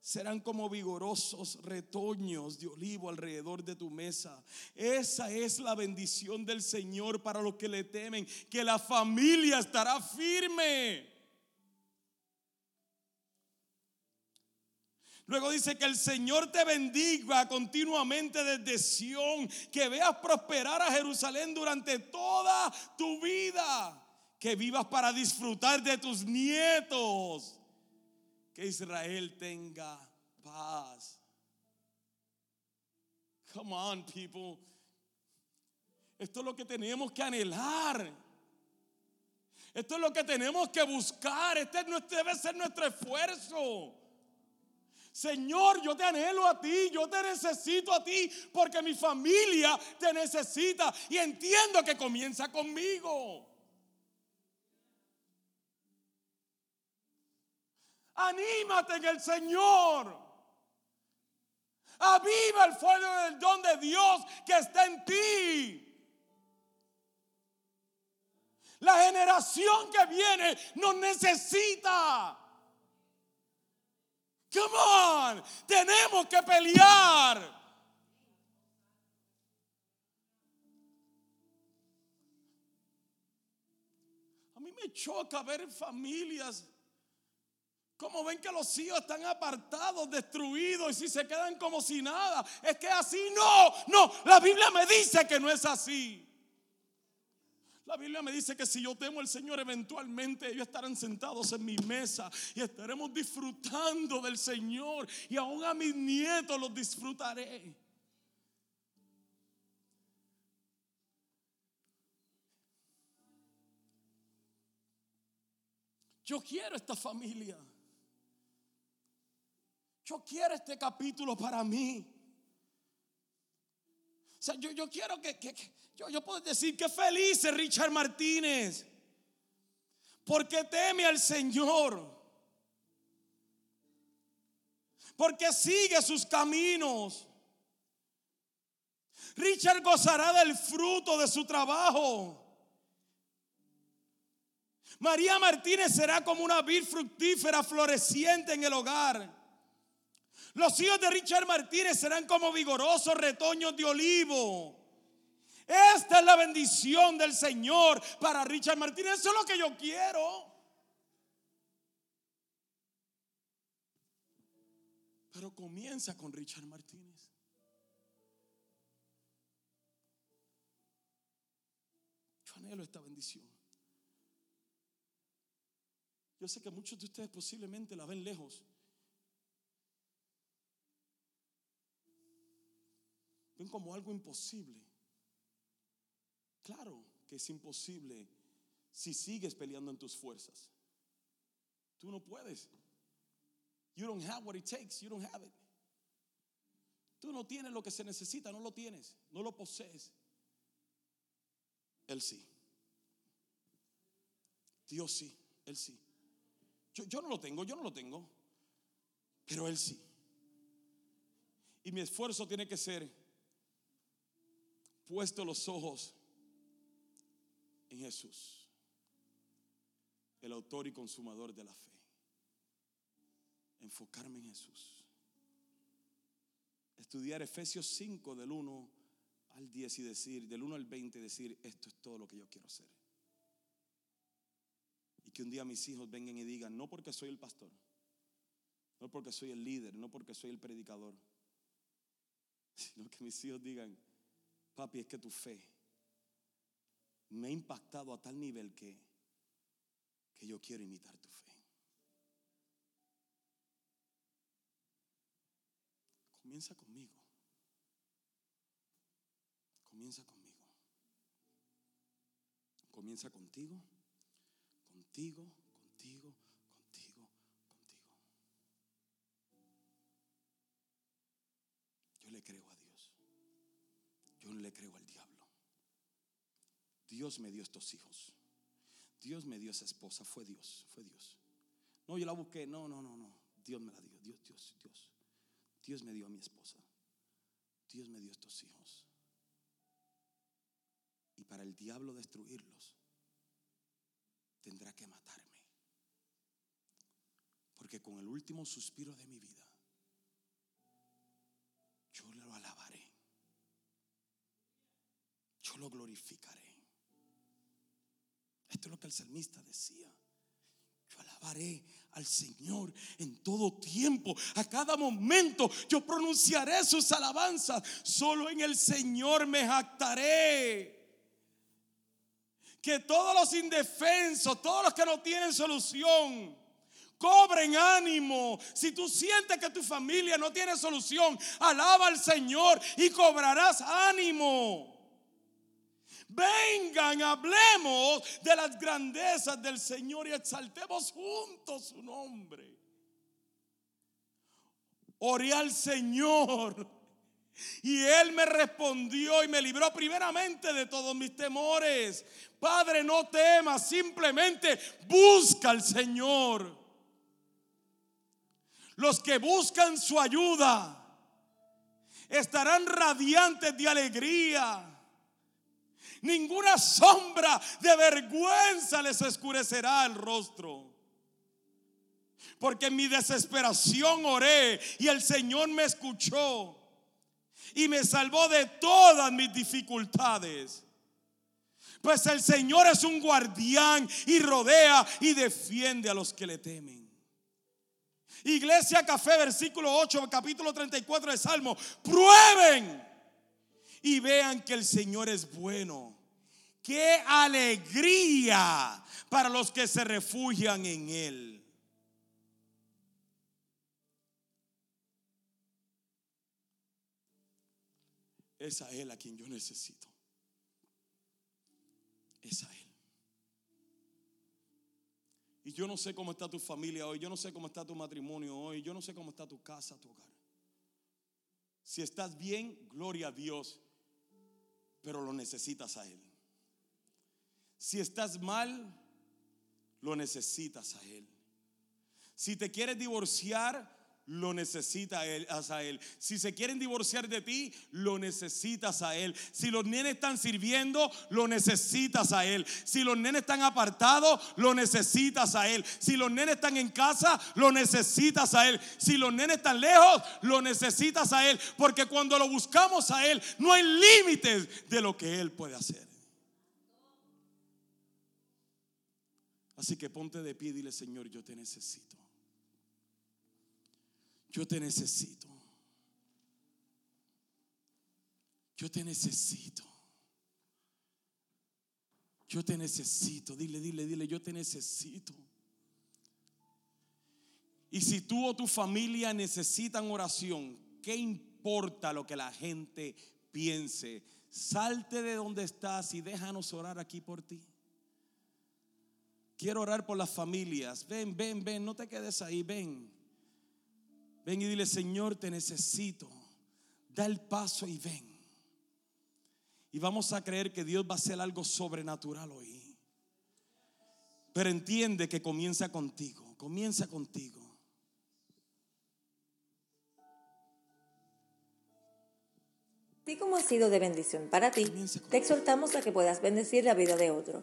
serán como vigorosos retoños de olivo alrededor de tu mesa. Esa es la bendición del Señor para los que le temen, que la familia estará firme. Luego dice que el Señor te bendiga continuamente desde Sión, que veas prosperar a Jerusalén durante toda tu vida, que vivas para disfrutar de tus nietos que Israel tenga paz. Come on, people. Esto es lo que tenemos que anhelar. Esto es lo que tenemos que buscar. Este debe ser nuestro esfuerzo. Señor, yo te anhelo a ti, yo te necesito a ti, porque mi familia te necesita y entiendo que comienza conmigo. Anímate en el Señor. Aviva el fuego del don de Dios que está en ti. La generación que viene nos necesita. Come on, tenemos que pelear. A mí me choca ver familias como ven que los hijos están apartados, destruidos y si se quedan como si nada? Es que así no, no, la Biblia me dice que no es así. La Biblia me dice que si yo temo al Señor, eventualmente ellos estarán sentados en mi mesa y estaremos disfrutando del Señor y aún a mis nietos los disfrutaré. Yo quiero esta familia. Yo quiero este capítulo para mí. O sea, yo, yo quiero que, yo, yo puedo decir que feliz es Richard Martínez. Porque teme al Señor. Porque sigue sus caminos. Richard gozará del fruto de su trabajo. María Martínez será como una vid fructífera floreciente en el hogar. Los hijos de Richard Martínez serán como vigorosos retoños de olivo. Esta es la bendición del Señor para Richard Martínez. Eso es lo que yo quiero. Pero comienza con Richard Martínez. Yo anhelo esta bendición. Yo sé que muchos de ustedes posiblemente la ven lejos. Ven como algo imposible. Claro que es imposible si sigues peleando en tus fuerzas. Tú no puedes. You don't have what it takes. You don't have it. Tú no tienes lo que se necesita, no lo tienes, no lo posees. Él sí. Dios sí, Él sí. Yo, yo no lo tengo, yo no lo tengo, pero Él sí. Y mi esfuerzo tiene que ser puesto los ojos en Jesús, el autor y consumador de la fe. Enfocarme en Jesús. Estudiar Efesios 5 del 1 al 10 y decir, del 1 al 20 y decir, esto es todo lo que yo quiero hacer. Y que un día mis hijos vengan y digan, no porque soy el pastor, no porque soy el líder, no porque soy el predicador, sino que mis hijos digan, Papi, es que tu fe me ha impactado a tal nivel que, que yo quiero imitar tu fe. Comienza conmigo. Comienza conmigo. Comienza contigo, contigo, contigo, contigo, contigo. Yo le creo yo no le creo al diablo. Dios me dio estos hijos. Dios me dio esa esposa. Fue Dios, fue Dios. No, yo la busqué. No, no, no, no. Dios me la dio. Dios, Dios, Dios. Dios me dio a mi esposa. Dios me dio estos hijos. Y para el diablo destruirlos, tendrá que matarme. Porque con el último suspiro de mi vida, lo glorificaré. Esto es lo que el salmista decía. Yo alabaré al Señor en todo tiempo. A cada momento yo pronunciaré sus alabanzas. Solo en el Señor me jactaré. Que todos los indefensos, todos los que no tienen solución, cobren ánimo. Si tú sientes que tu familia no tiene solución, alaba al Señor y cobrarás ánimo. Vengan, hablemos de las grandezas del Señor y exaltemos juntos su nombre. Oré al Señor y Él me respondió y me libró primeramente de todos mis temores. Padre, no temas, simplemente busca al Señor. Los que buscan su ayuda estarán radiantes de alegría Ninguna sombra de vergüenza les oscurecerá el rostro. Porque en mi desesperación oré y el Señor me escuchó y me salvó de todas mis dificultades. Pues el Señor es un guardián y rodea y defiende a los que le temen. Iglesia Café, versículo 8, capítulo 34 de Salmo. Prueben y vean que el Señor es bueno. Qué alegría para los que se refugian en Él. Es a Él a quien yo necesito. Es a Él. Y yo no sé cómo está tu familia hoy, yo no sé cómo está tu matrimonio hoy, yo no sé cómo está tu casa, tu hogar. Si estás bien, gloria a Dios, pero lo necesitas a Él. Si estás mal, lo necesitas a Él. Si te quieres divorciar, lo necesitas a él. Si se quieren divorciar de ti, lo necesitas a Él. Si los nenes están sirviendo, lo necesitas a Él. Si los nenes están apartados, lo necesitas a Él. Si los nenes están en casa, lo necesitas a Él. Si los nenes están lejos, lo necesitas a Él. Porque cuando lo buscamos a Él, no hay límites de lo que Él puede hacer. Así que ponte de pie y dile, Señor, yo te necesito. Yo te necesito. Yo te necesito. Yo te necesito. Dile, dile, dile, yo te necesito. Y si tú o tu familia necesitan oración, ¿qué importa lo que la gente piense? Salte de donde estás y déjanos orar aquí por ti. Quiero orar por las familias. Ven, ven, ven, no te quedes ahí, ven. Ven y dile, Señor, te necesito. Da el paso y ven. Y vamos a creer que Dios va a hacer algo sobrenatural hoy. Pero entiende que comienza contigo, comienza contigo. Así como ha sido de bendición para ti, te exhortamos a que puedas bendecir la vida de otro.